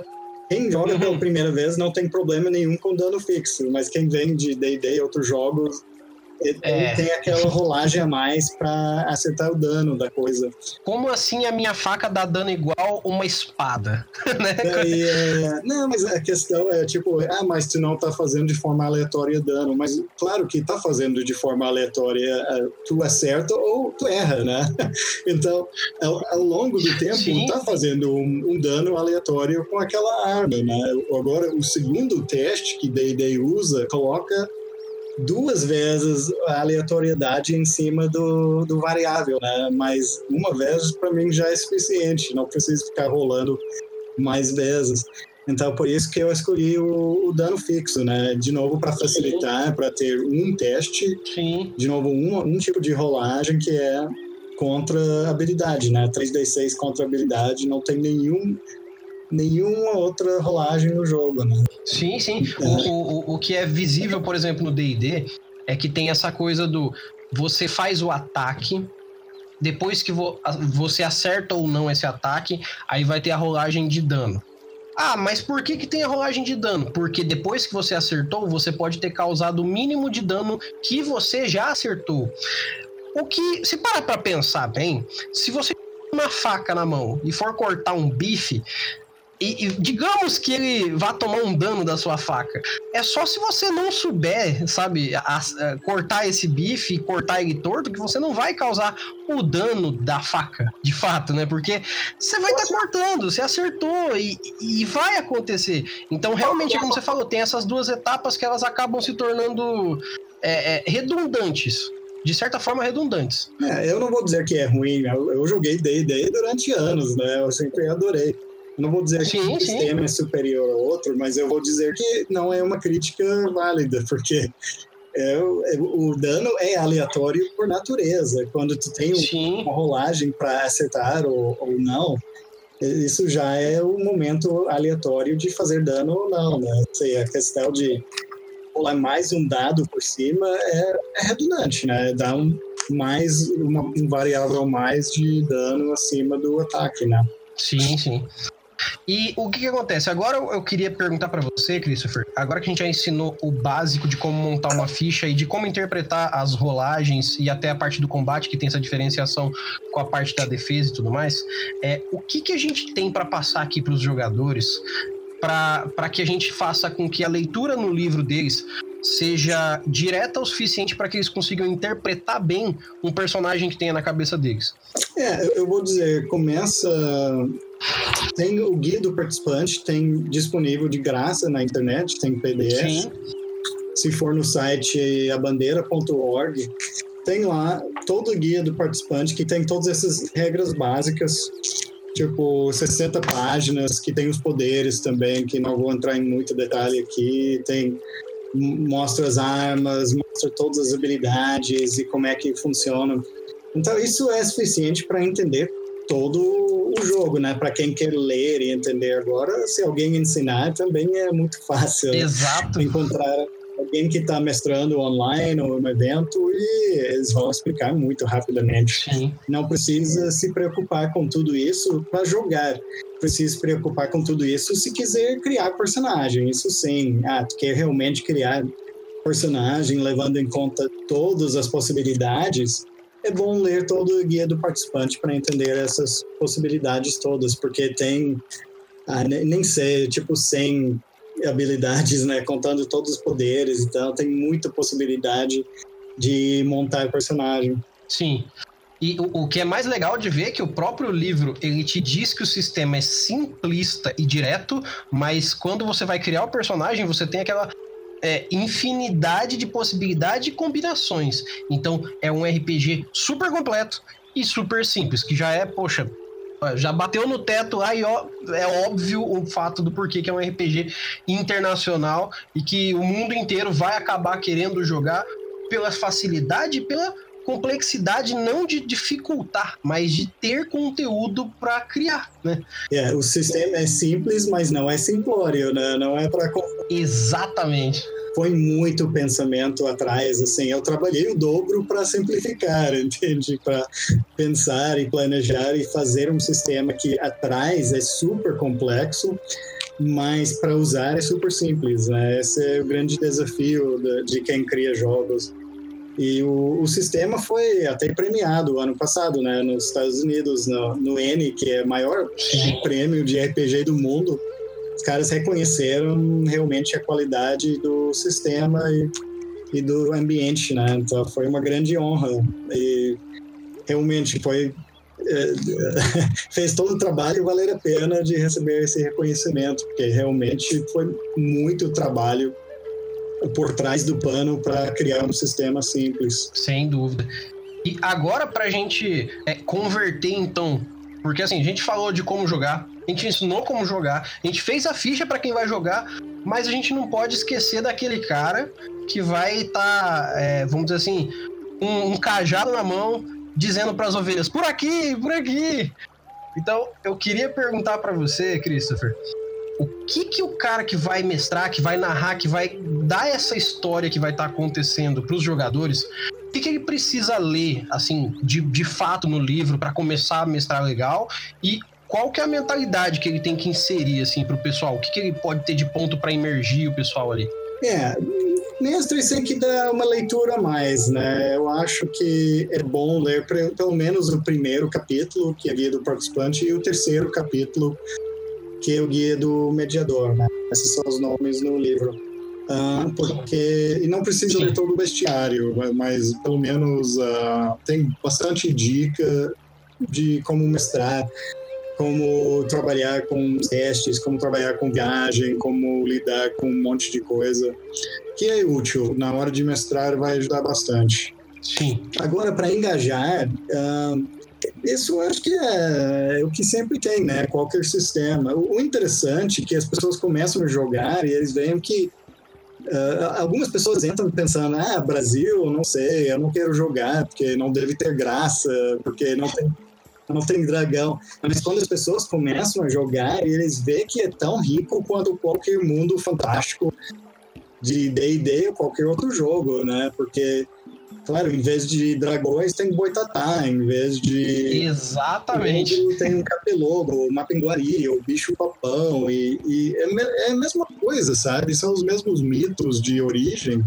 quem joga uhum. pela primeira vez não tem problema nenhum com dano fixo, mas quem vem de D&D e outros jogos ele é. tem aquela rolagem a mais para acertar o dano da coisa. Como assim a minha faca dá dano igual uma espada? né? é... Não, mas a questão é tipo, ah, mas tu não tá fazendo de forma aleatória dano. Mas claro que tá fazendo de forma aleatória, é, tu acerta ou tu erra, né? Então, ao, ao longo do tempo, Sim. tá fazendo um, um, dano aleatório com aquela arma, né? Agora, o segundo teste que D&D usa, coloca duas vezes a aleatoriedade em cima do, do variável, né? Mas uma vez para mim já é suficiente, não preciso ficar rolando mais vezes. Então, por isso que eu escolhi o, o dano fixo, né? De novo, para facilitar, para ter um teste. Sim. De novo, um, um tipo de rolagem que é contra habilidade, né? 3d6 contra habilidade, não tem nenhum nenhuma outra rolagem no jogo, né? Sim, sim. É. O, o, o que é visível, por exemplo, no D&D é que tem essa coisa do você faz o ataque, depois que vo, você acerta ou não esse ataque, aí vai ter a rolagem de dano. Ah, mas por que, que tem a rolagem de dano? Porque depois que você acertou, você pode ter causado o mínimo de dano que você já acertou. O que, se parar pra pensar bem, se você uma faca na mão e for cortar um bife, e, e, digamos que ele vá tomar um dano da sua faca. É só se você não souber, sabe, a, a, cortar esse bife e cortar ele torto, que você não vai causar o dano da faca, de fato, né? Porque você vai estar tá cortando, você acertou e, e vai acontecer. Então, realmente, como você falou, tem essas duas etapas que elas acabam se tornando é, é, redundantes de certa forma redundantes. É, eu não vou dizer que é ruim, eu, eu joguei D&D durante anos, né? Eu sempre adorei. Não vou dizer sim, que um sistema é superior ao outro, mas eu vou dizer que não é uma crítica válida, porque é, é, o dano é aleatório por natureza. Quando tu tem Sim. uma rolagem para acertar ou, ou, não, isso já é o momento aleatório de fazer dano ou não, né? Sei, a questão de rolar mais um dado por cima é, é redundante, né? Dá um, mais, uma, um variável mais de dano acima do ataque, né? Sim, sim. E o que, que acontece? Agora eu queria perguntar para você, Christopher, agora que a gente já ensinou o básico de como montar uma ficha e de como interpretar as rolagens e até a parte do combate, que tem essa diferenciação com a parte da defesa e tudo mais, é, o que, que a gente tem para passar aqui para os jogadores para que a gente faça com que a leitura no livro deles seja direta o suficiente para que eles consigam interpretar bem um personagem que tenha na cabeça deles. É, eu vou dizer, começa. Tem o guia do participante, tem disponível de graça na internet, tem PDF. Sim. se for no site abandeira.org, tem lá todo o guia do participante que tem todas essas regras básicas, tipo 60 páginas, que tem os poderes também, que não vou entrar em muito detalhe aqui, tem mostra as armas, mostra todas as habilidades e como é que funciona. Então isso é suficiente para entender todo o jogo, né? Para quem quer ler e entender agora, se alguém ensinar também é muito fácil. Exato. Encontrar alguém que está mestrando online ou no evento e eles vão explicar muito rapidamente. Sim. Não precisa se preocupar com tudo isso para jogar. Precisa se preocupar com tudo isso se quiser criar personagem. Isso sim. Ah, tu quer realmente criar personagem levando em conta todas as possibilidades é bom ler todo o guia do participante para entender essas possibilidades todas, porque tem, ah, nem sei, tipo 100 habilidades, né, contando todos os poderes, então tem muita possibilidade de montar personagem. Sim. E o, o, que é mais legal de ver é que o próprio livro ele te diz que o sistema é simplista e direto, mas quando você vai criar o personagem, você tem aquela é, infinidade de possibilidades e combinações. Então é um RPG super completo e super simples, que já é, poxa, já bateu no teto aí ó, é óbvio o fato do porquê que é um RPG internacional e que o mundo inteiro vai acabar querendo jogar pela facilidade e pela complexidade não de dificultar, mas de ter conteúdo para criar, né? É, o sistema é simples, mas não é simplório, né? Não é para Exatamente foi muito pensamento atrás, assim, eu trabalhei o dobro para simplificar, entende? Para pensar e planejar e fazer um sistema que atrás é super complexo, mas para usar é super simples, né? Esse é o grande desafio de, de quem cria jogos. E o, o, sistema foi até premiado ano passado, né, nos Estados Unidos, no, no N, que é o maior prêmio de RPG do mundo os caras reconheceram realmente a qualidade do sistema e, e do ambiente, né? Então foi uma grande honra e realmente foi é, fez todo o trabalho valer a pena de receber esse reconhecimento, porque realmente foi muito trabalho por trás do pano para criar um sistema simples. Sem dúvida. E agora, para a gente é, converter, então, porque assim, a gente falou de como jogar, a gente ensinou como jogar, a gente fez a ficha para quem vai jogar, mas a gente não pode esquecer daquele cara que vai estar, tá, é, vamos dizer assim, um, um cajado na mão, dizendo para as ovelhas: por aqui, por aqui. Então, eu queria perguntar para você, Christopher, o que que o cara que vai mestrar, que vai narrar, que vai dar essa história que vai estar tá acontecendo para os jogadores, o que, que ele precisa ler, assim, de, de fato no livro para começar a mestrar legal e qual que é a mentalidade que ele tem que inserir assim para o pessoal? O que, que ele pode ter de ponto para emergir o pessoal ali? É, mestre tem que dar uma leitura a mais, né? Eu acho que é bom ler pelo menos o primeiro capítulo, que é guia do participante, e o terceiro capítulo, que é o guia do mediador, né? Esses são os nomes no livro. Uh, porque e não precisa ler todo o bestiário, mas pelo menos uh, tem bastante dica de como mestrar como trabalhar com testes, como trabalhar com viagem, como lidar com um monte de coisa, que é útil. Na hora de mestrar vai ajudar bastante. Sim. Agora, para engajar, uh, isso acho que é, é, o que sempre tem, né? Qualquer sistema. O, interessante é que as pessoas começam a jogar e eles veem que Uh, algumas pessoas entram pensando, ah, Brasil, não sei, eu não quero jogar, porque não deve ter graça, porque não tem não tem dragão. Mas quando as pessoas começam a jogar, eles veem que é tão rico quanto qualquer mundo fantástico de D&D ou qualquer outro jogo, né? Porque, claro, em vez de dragões tem boitatá, em vez de... Exatamente. Tem um capelobo, uma pinguari, o bicho-papão, e, e é, é a mesma coisa, sabe? São os mesmos mitos de origem,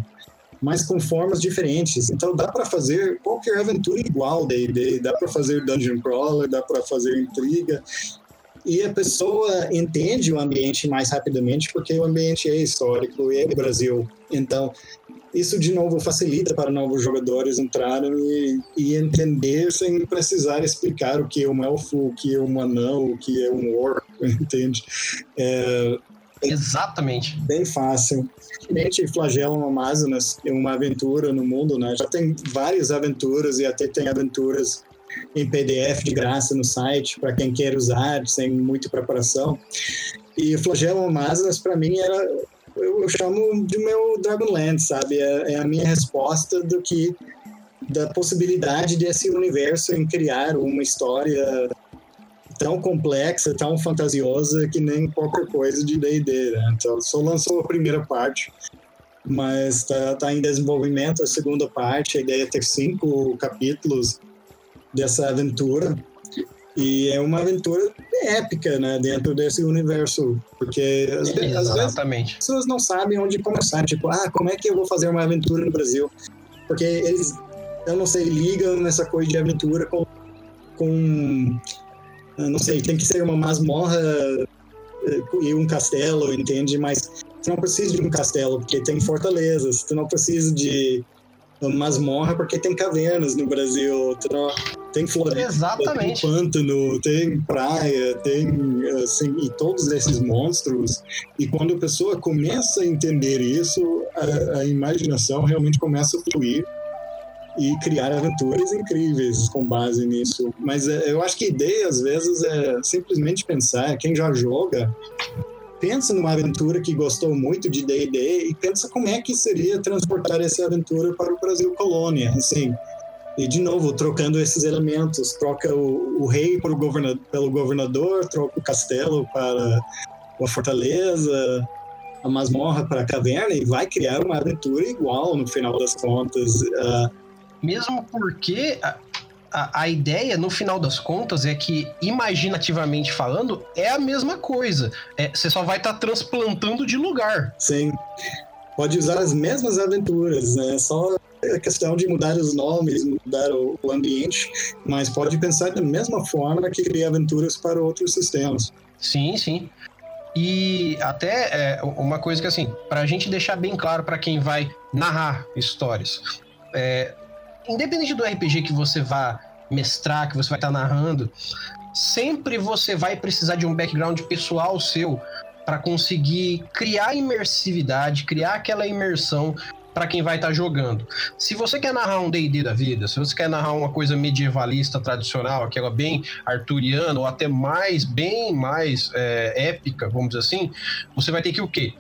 mas com formas diferentes. Então dá para fazer qualquer aventura igual D&D, dá para fazer dungeon crawler, dá para fazer intriga. E a pessoa entende o ambiente mais rapidamente porque o ambiente é histórico e é Brasil. Então, isso de novo facilita para novos jogadores entrarem e, e, entender sem precisar explicar o que é um elfo, o que é um anão, o que é um orc, entende? É, Exatamente. Bem fácil. Gente, Flagellam Amazonas é uma aventura no mundo, né? Já tem várias aventuras e até tem aventuras em PDF de graça no site para quem quer usar sem muita preparação. E Flagellam Amazonas para mim era eu, eu, chamo de meu Dragonland, sabe? É, é, a minha resposta do que da possibilidade desse universo em criar uma história tão complexa, tão fantasiosa que nem qualquer coisa de D&D, né? Então, só lançou a primeira parte, mas está tá em desenvolvimento a segunda parte. A ideia é ter cinco capítulos dessa aventura e é uma aventura épica, né, dentro desse universo, porque às, vezes, às vezes as pessoas não sabem onde começar, tipo, ah, como é que eu vou fazer uma aventura no Brasil? Porque eles, eu não sei, ligam nessa coisa de aventura com, com não sei, tem que ser uma masmorra eh, e um castelo, entende? Mas você não precisa de um castelo, porque tem fortalezas. Você não precisa de uma masmorra, porque tem cavernas no Brasil. Tem floresta, Exatamente. tem pântano, tem praia, tem assim, e todos esses monstros. E quando a pessoa começa a entender isso, a, a imaginação realmente começa a fluir e criar aventuras incríveis com base nisso. Mas é, eu acho que a ideia, às vezes, é simplesmente pensar, quem já joga, pensa numa aventura que gostou muito de D&D e pensa como é que seria transportar essa aventura para o Brasil colônia, assim. E, de novo, trocando esses elementos, troca o, o rei governador, pelo governador, troca o castelo para a fortaleza, a masmorra para a caverna e vai criar uma aventura igual no final das contas. Uh, mesmo porque a, a, a, ideia, no final das contas, é que, imaginativamente falando, é a mesma coisa. É, você só vai estar tá transplantando de lugar. Sim. Pode usar as mesmas aventuras, né? Só a questão de mudar os nomes, mudar o, o ambiente, mas pode pensar da mesma forma que criar aventuras para outros sistemas. Sim, sim. E até é, uma coisa que assim, para a gente deixar bem claro para quem vai narrar histórias, é, independente do RPG que você vá mestrar, que você vai estar tá narrando, sempre você vai precisar de um background pessoal seu para conseguir criar imersividade, criar aquela imersão para quem vai estar tá jogando. Se você quer narrar um D&D da vida, se você quer narrar uma coisa medievalista tradicional, aquela bem arturiana ou até mais, bem mais é, épica, vamos dizer assim, você vai ter que o quê?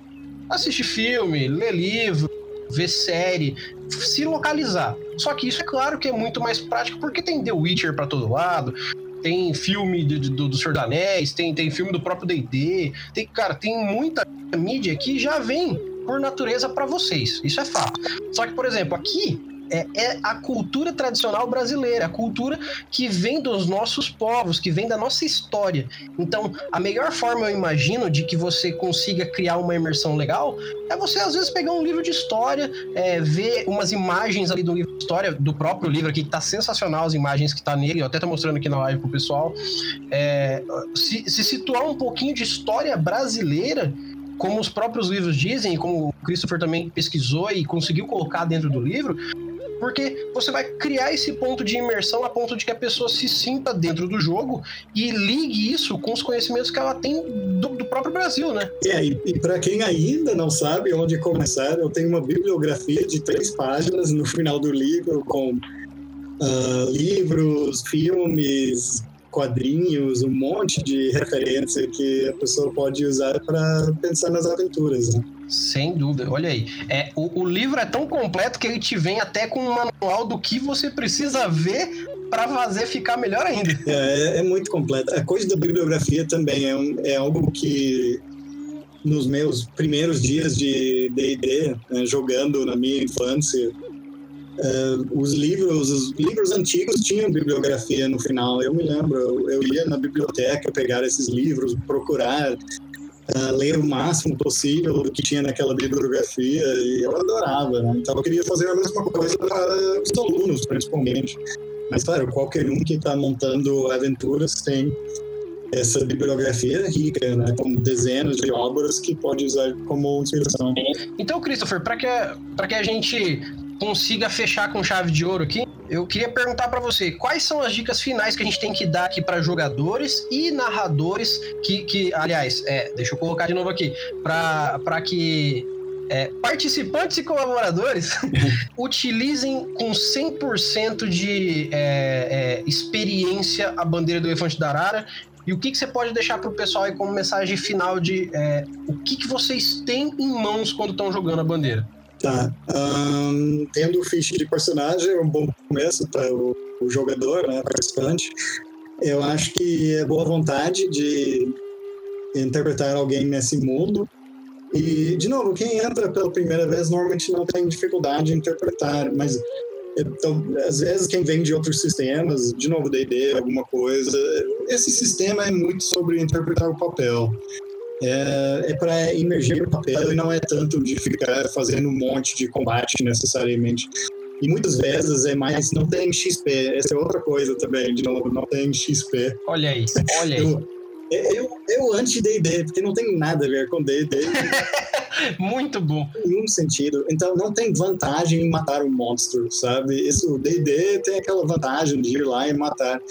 Assistir filme, ler livro, ver série, se localizar. Só que isso é claro que é muito mais prático porque tem The Witcher para todo lado, tem filme do, do, do Senhor dos Anéis, tem, tem filme do próprio D&D, tem, cara, tem muita mídia que já vem por natureza para vocês. Isso é fato. Só que, por exemplo, aqui é, é, a cultura tradicional brasileira, a cultura que vem dos nossos povos, que vem da nossa história. Então, a melhor forma, eu imagino, de que você consiga criar uma imersão legal é você, às vezes, pegar um livro de história, é, ver umas imagens ali do livro de história, do próprio livro aqui, que tá sensacional as imagens que tá nele, eu até tô mostrando aqui na live pro pessoal. É, se, se situar um pouquinho de história brasileira como os próprios livros dizem, como o Christopher também pesquisou e conseguiu colocar dentro do livro, porque você vai criar esse ponto de imersão a ponto de que a pessoa se sinta dentro do jogo e ligue isso com os conhecimentos que ela tem do, do próprio Brasil, né? É, e, e para quem ainda não sabe onde começar, eu tenho uma bibliografia de três páginas no final do livro com uh, livros, filmes, quadrinhos, um monte de referência que a pessoa pode usar para pensar nas aventuras. Né? Sem dúvida, olha aí. É, o, o, livro é tão completo que ele te vem até com um manual do que você precisa ver para fazer ficar melhor ainda. É, é, é, muito completo. A coisa da bibliografia também é, um, é algo que nos meus primeiros dias de D&D, né, jogando na minha infância, Uh, os livros, os livros antigos tinham bibliografia no final. Eu me lembro, eu, ia na biblioteca pegar esses livros, procurar uh, ler o máximo possível do que tinha naquela bibliografia e eu adorava. Né? Então eu queria fazer a mesma coisa para os alunos, principalmente. Mas claro, qualquer um que está montando aventuras tem essa bibliografia rica, né, com dezenas de obras que pode usar como inspiração. Então, Christopher, para que, que a gente consiga fechar com chave de ouro aqui, eu queria perguntar para você quais são as dicas finais que a gente tem que dar aqui para jogadores e narradores que, que aliás, é, deixa eu colocar de novo aqui, para que é, participantes e colaboradores utilizem com 100% de é, é, experiência a bandeira do Elefante da Arara. E o que, que você pode deixar para o pessoal aí como mensagem final de é, o que, que vocês têm em mãos quando estão jogando a bandeira? Tá. Um, tendo ficha de personagem é um bom começo para o, o, jogador, né, participante. Eu acho que é boa vontade de interpretar alguém nesse mundo. E, de novo, quem entra pela primeira vez normalmente não tem dificuldade em interpretar, mas então, às vezes quem vem de outros sistemas, de novo D&D, alguma coisa, esse sistema é muito sobre interpretar o papel é, é para emergir no papel e não é tanto de ficar fazendo um monte de combate necessariamente. E muitas vezes é mais, não tem XP, essa é outra coisa também, de novo, não tem XP. Olha aí, olha aí. Eu, eu, eu anti-D&D, porque não tem nada a ver com D&D. Muito bom. Em nenhum sentido. Então não tem vantagem em matar um monstro, sabe? Isso, D&D tem aquela vantagem de ir lá e matar.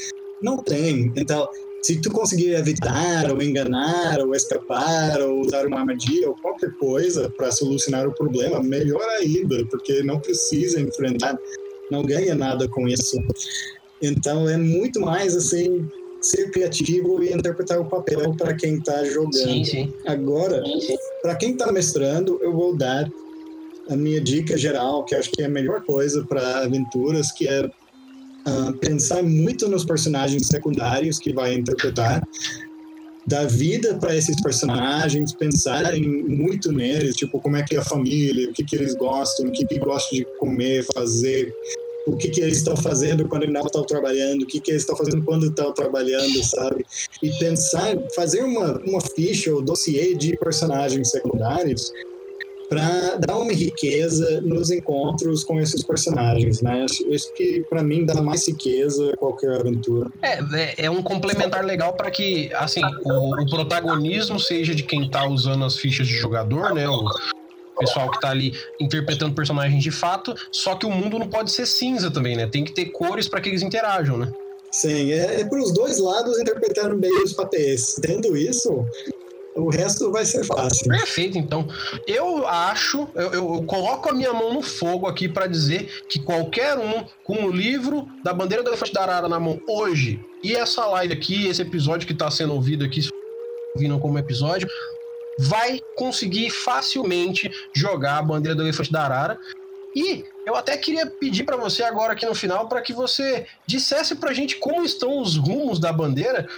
Não tem. Então, se tu conseguir evitar, ou enganar, ou escapar, ou usar uma armadilha, ou qualquer coisa para solucionar o problema, melhor ainda, porque não precisa enfrentar, não ganha nada com isso. Então é muito mais assim ser criativo e interpretar o papel para quem está jogando. Sim, sim. Agora, para quem está mestrando, eu vou dar a minha dica geral, que acho que é a melhor coisa para aventuras, que é uh, pensar muito nos personagens secundários que vai interpretar, dar vida para esses personagens, pensar muito neles, tipo, como é que é a família, o que, que eles gostam, o que, que gostam de comer, fazer, o que, que eles estão fazendo quando não estão trabalhando, o que, que eles estão fazendo quando estão trabalhando, sabe? E pensar, fazer uma, uma ficha ou dossiê de personagens secundários para dar uma riqueza nos encontros com esses personagens, né? Isso que para mim dá mais riqueza a qualquer aventura. É, é, é um complementar legal para que, assim, o, o, protagonismo seja de quem tá usando as fichas de jogador, né? O pessoal que tá ali interpretando personagens de fato, só que o mundo não pode ser cinza também, né? Tem que ter cores para que eles interajam, né? Sim, é, é para os dois lados interpretando bem os papéis. Tendo isso, o resto vai ser fácil. Perfeito, então. Eu acho, eu, eu coloco a minha mão no fogo aqui para dizer que qualquer um com o livro da bandeira do elefante da arara na mão hoje e essa live aqui, esse episódio que está sendo ouvido aqui, ouvindo como episódio, vai conseguir facilmente jogar a bandeira do elefante da arara. E eu até queria pedir para você agora aqui no final para que você dissesse para a gente como estão os rumos da bandeira,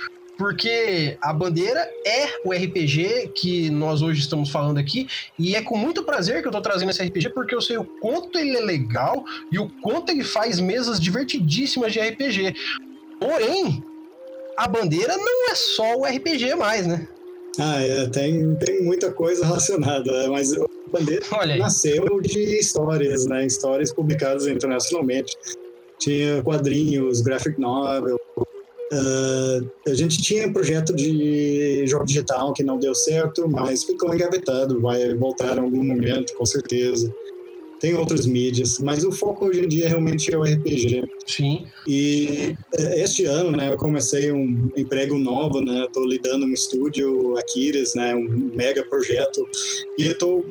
porque a bandeira é o RPG que nós hoje estamos falando aqui, e é com muito prazer que eu tô trazendo esse RPG, porque eu sei o quanto ele é legal e o quanto ele faz mesas divertidíssimas de RPG. Porém, a bandeira não é só o RPG mais, né? Ah, é, tem, tem muita coisa relacionada, mas a bandeira nasceu de histórias, né? Histórias publicadas internacionalmente. Tinha quadrinhos, graphic novel, Uh, a gente tinha um projeto de jogo digital que não deu certo, mas ficou engavetado, vai voltar em algum momento, com certeza. Tem outras mídias, mas o foco hoje em dia realmente é o RPG. Sim. E eh, este ano, né, eu comecei um emprego novo, né, estou lidando no estúdio Aquiles, né, um mega projeto, e estou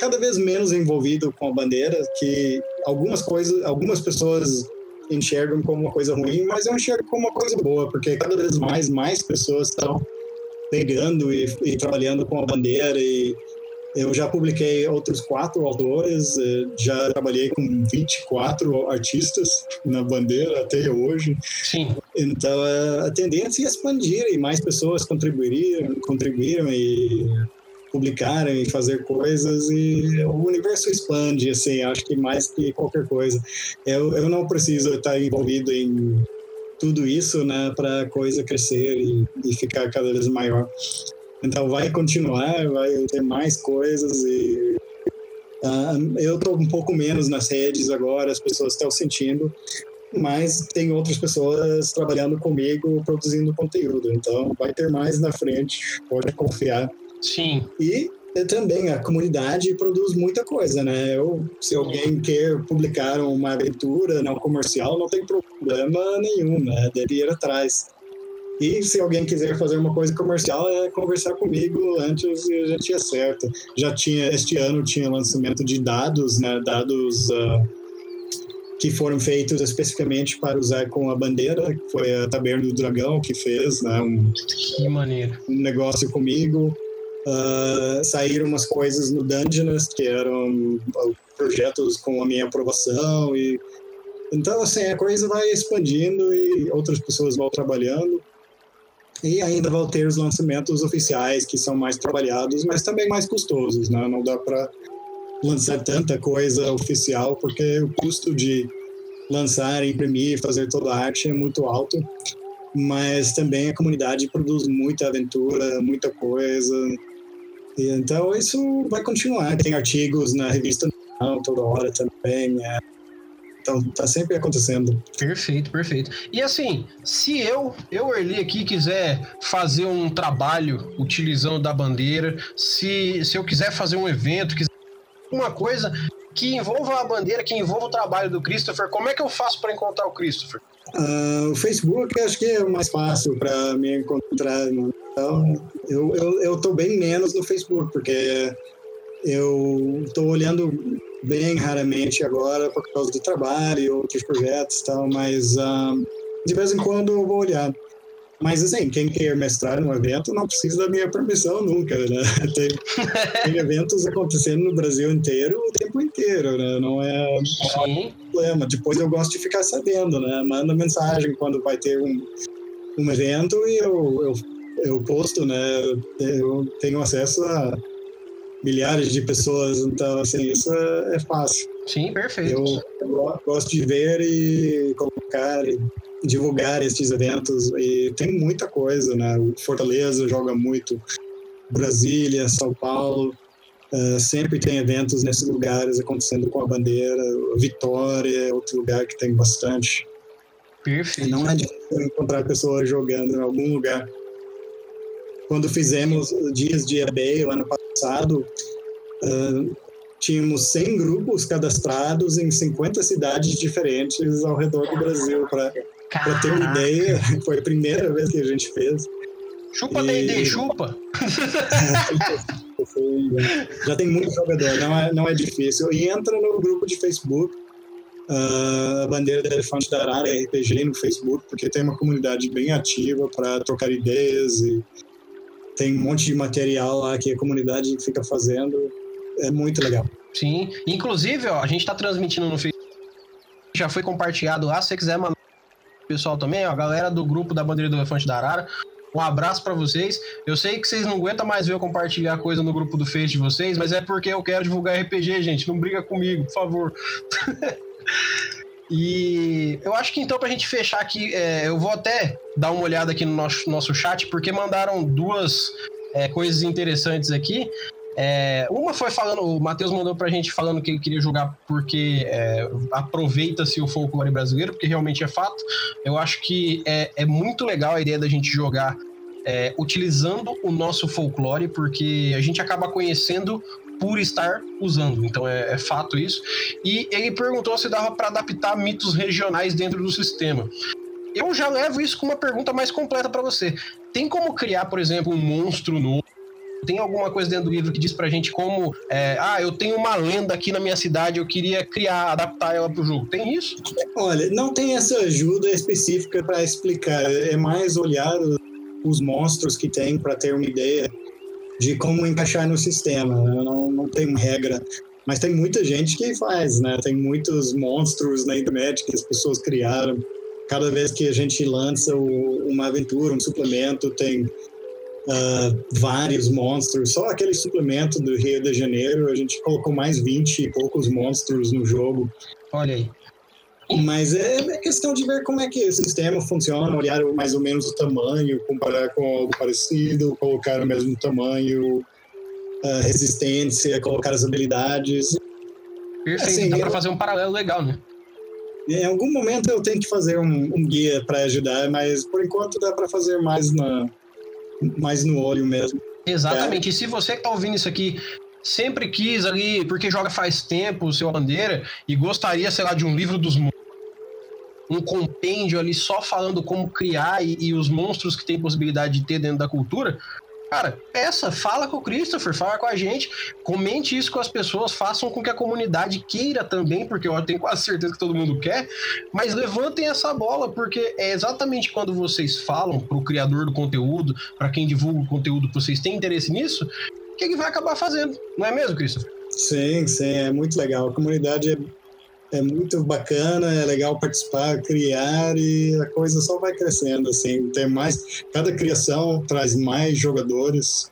cada vez menos envolvido com a bandeira, que algumas coisas, algumas pessoas enxergam como uma coisa ruim, mas eu enxergo como uma coisa boa, porque cada vez mais, mais pessoas estão pegando e, e, trabalhando com a bandeira e eu já publiquei outros quatro autores, eh, já trabalhei com 24 artistas na bandeira até hoje. Sim. Então a tendência é expandir e mais pessoas contribuiriam, contribuíram e publicarem e fazer coisas e o universo expande, assim, acho que mais que qualquer coisa. Eu, eu não preciso estar envolvido em tudo isso, né, para a coisa crescer e, e ficar cada vez maior. Então vai continuar, vai ter mais coisas e uh, eu estou um pouco menos nas redes agora, as pessoas estão sentindo, mas tem outras pessoas trabalhando comigo, produzindo conteúdo. Então vai ter mais na frente, pode confiar. Sim. E é também a comunidade produz muita coisa, né? Eu, se alguém quer publicar uma aventura não comercial, não tem problema nenhum, né? Deve ir atrás. E se alguém quiser fazer uma coisa comercial, é conversar comigo antes e a gente acerta. Já tinha, este ano tinha lançamento de dados, né? Dados uh, que foram feitos especificamente para usar com a bandeira, que foi a Taberna do Dragão que fez, né? Um, que maneiro. Um negócio comigo. Uh, saíram umas coisas no Dungeons que eram projetos com a minha aprovação e então assim a coisa vai expandindo e outras pessoas vão trabalhando. E ainda vão ter os lançamentos oficiais que são mais trabalhados mas também mais custosos né? Não dá para lançar tanta coisa oficial porque o custo de lançar imprimir fazer toda a arte é muito alto. Mas também a comunidade produz muita aventura muita coisa e, então isso vai continuar. Tem artigos na revista toda hora também. É. Então tá sempre acontecendo. Perfeito, perfeito. E assim, se eu, eu Erli aqui quiser fazer um trabalho utilizando da bandeira, se, se eu quiser fazer um evento, quiser uma coisa que envolva a bandeira, que envolva o trabalho do Christopher, como é que eu faço para encontrar o Christopher? Uh, o Facebook acho que é mais fácil para me encontrar. Né? Então, eu, eu, eu tô bem menos no Facebook, porque eu estou olhando bem raramente agora por causa do trabalho e outros projetos e tal, mas uh, de vez em quando eu vou olhar. Mas assim, quem quer mestrar num evento não precisa da minha permissão nunca, né? Tem, tem eventos acontecendo no Brasil inteiro o tempo inteiro, né? Não é, não é um problema. Depois eu gosto de ficar sabendo, né? Manda mensagem quando vai ter um, um evento e eu, eu, eu posto, né? Eu tenho acesso a milhares de pessoas, então assim, isso é, é fácil. Sim, perfeito. Eu, eu gosto de ver e colocar e divulgar esses eventos e tem muita coisa, né? O Fortaleza joga muito, Brasília, São Paulo, uh, sempre tem eventos nesses lugares acontecendo com a bandeira. Vitória é outro lugar que tem bastante. Perfeito. Não é difícil encontrar pessoas jogando em algum lugar. Quando fizemos dias de eBay o ano passado, uh, tínhamos 100 grupos cadastrados em 50 cidades diferentes ao redor do Brasil para Pra ter uma ideia, foi a primeira vez que a gente fez. Chupa e... D&D, chupa! Já tem muito jogador, não é, não é difícil. E entra no grupo de Facebook, uh, a bandeira do Elefante da Arara RPG no Facebook, porque tem uma comunidade bem ativa para trocar ideias e tem um monte de material lá que a comunidade fica fazendo. É muito legal. Sim, inclusive, ó, a gente está transmitindo no Facebook, já foi compartilhado lá, se você quiser mandar pessoal também, ó, a galera do grupo da Bandeira do Elefante da Arara. Um abraço para vocês. Eu sei que vocês não aguentam mais ver eu compartilhar coisa no grupo do Face de vocês, mas é porque eu quero divulgar RPG, gente. Não briga comigo, por favor. e eu acho que então, pra gente fechar aqui, é, eu vou até dar uma olhada aqui no nosso, nosso chat, porque mandaram duas é, coisas interessantes aqui. É, uma foi falando, o Matheus mandou pra gente falando que ele queria jogar porque é, aproveita-se o folclore brasileiro, porque realmente é fato. Eu acho que é, é muito legal a ideia da gente jogar é, utilizando o nosso folclore, porque a gente acaba conhecendo por estar usando. Então é, é fato isso. E ele perguntou se dava para adaptar mitos regionais dentro do sistema. Eu já levo isso com uma pergunta mais completa para você. Tem como criar, por exemplo, um monstro novo? Tem alguma coisa dentro do livro que diz pra gente como, é, ah, eu tenho uma lenda aqui na minha cidade, eu queria criar, adaptar ela pro jogo. Tem isso? Olha, não tem essa ajuda específica para explicar. É mais olhar os monstros que tem para ter uma ideia de como encaixar no sistema. Não, não tem regra. Mas tem muita gente que faz, né? Tem muitos monstros na internet que as pessoas criaram. Cada vez que a gente lança uma aventura, um suplemento, tem uh, vários monstros. Só aquele suplemento do Rio de Janeiro, a gente colocou mais 20 e poucos monstros no jogo. Olha aí. Mas é, é questão de ver como é que o sistema funciona, olhar mais ou menos o tamanho, comparar com algo parecido, colocar o mesmo tamanho, uh, resistência, colocar as habilidades. Perfeito, assim, dá para fazer um paralelo legal, né? Em algum momento eu tenho que fazer um, um guia para ajudar, mas por enquanto dá para fazer mais na, mais no olho mesmo. Exatamente. É. E se você que tá ouvindo isso aqui sempre quis ali, porque joga faz tempo o seu bandeira e gostaria, sei lá, de um livro dos um compêndio ali só falando como criar e, e, os monstros que tem possibilidade de ter dentro da cultura, Cara, peça, fala com o Christopher, fala com a gente, comente isso com as pessoas, façam com que a comunidade queira também, porque eu tenho quase certeza que todo mundo quer, mas levantem essa bola, porque é exatamente quando vocês falam para o criador do conteúdo, para quem divulga o conteúdo, que vocês têm interesse nisso, que ele vai acabar fazendo, não é mesmo, Christopher? Sim, sim, é muito legal. A comunidade é é muito bacana, é legal participar, criar e a coisa só vai crescendo assim, ter mais, cada criação traz mais jogadores.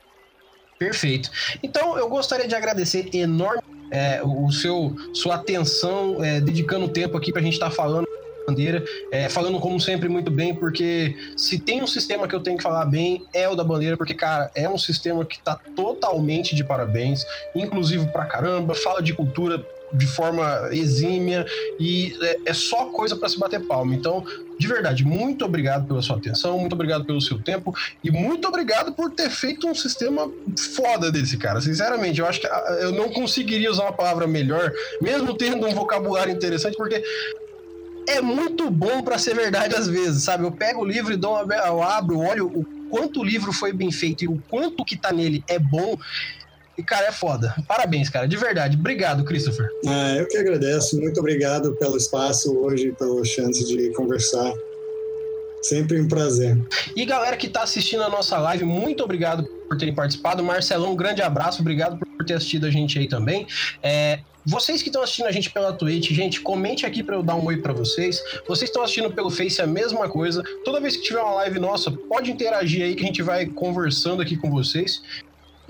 Perfeito. Então eu gostaria de agradecer enorme é, o seu sua atenção, é, dedicando tempo aqui para a gente estar tá falando bandeira, é, falando como sempre muito bem, porque se tem um sistema que eu tenho que falar bem é o da bandeira, porque cara é um sistema que está totalmente de parabéns, inclusive pra caramba, fala de cultura de forma exímia e é, é só coisa para se bater palma. Então, de verdade, muito obrigado pela sua atenção, muito obrigado pelo seu tempo e muito obrigado por ter feito um sistema foda desse cara. Sinceramente, eu acho que ah, eu não conseguiria usar uma palavra melhor, mesmo tendo um vocabulário interessante, porque é muito bom para ser verdade às vezes, sabe? Eu pego o livro e dou uma, eu abro, olho o quanto o livro foi bem feito e o quanto que tá nele é bom e, cara, é foda. Parabéns, cara, de verdade. Obrigado, Christopher. Ah, eu que agradeço. Muito obrigado pelo espaço hoje, pela chance de conversar. Sempre um prazer. E galera que está assistindo a nossa live, muito obrigado por terem participado. Marcelão, um grande abraço, obrigado por ter assistido a gente aí também. É, vocês que estão assistindo a gente pela Twitch, gente, comente aqui para eu dar um oi para vocês. Vocês estão assistindo pelo Face a mesma coisa. Toda vez que tiver uma live nossa, pode interagir aí que a gente vai conversando aqui com vocês.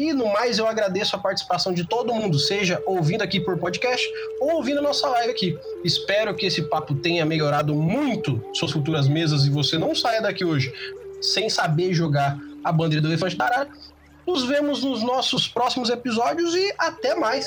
E no mais, eu agradeço a participação de todo mundo, seja ouvindo aqui por podcast ou ouvindo a nossa live aqui. Espero que esse papo tenha melhorado muito suas futuras mesas e você não saia daqui hoje sem saber jogar a bandeira do elefante Arara. Nos vemos nos nossos próximos episódios e até mais.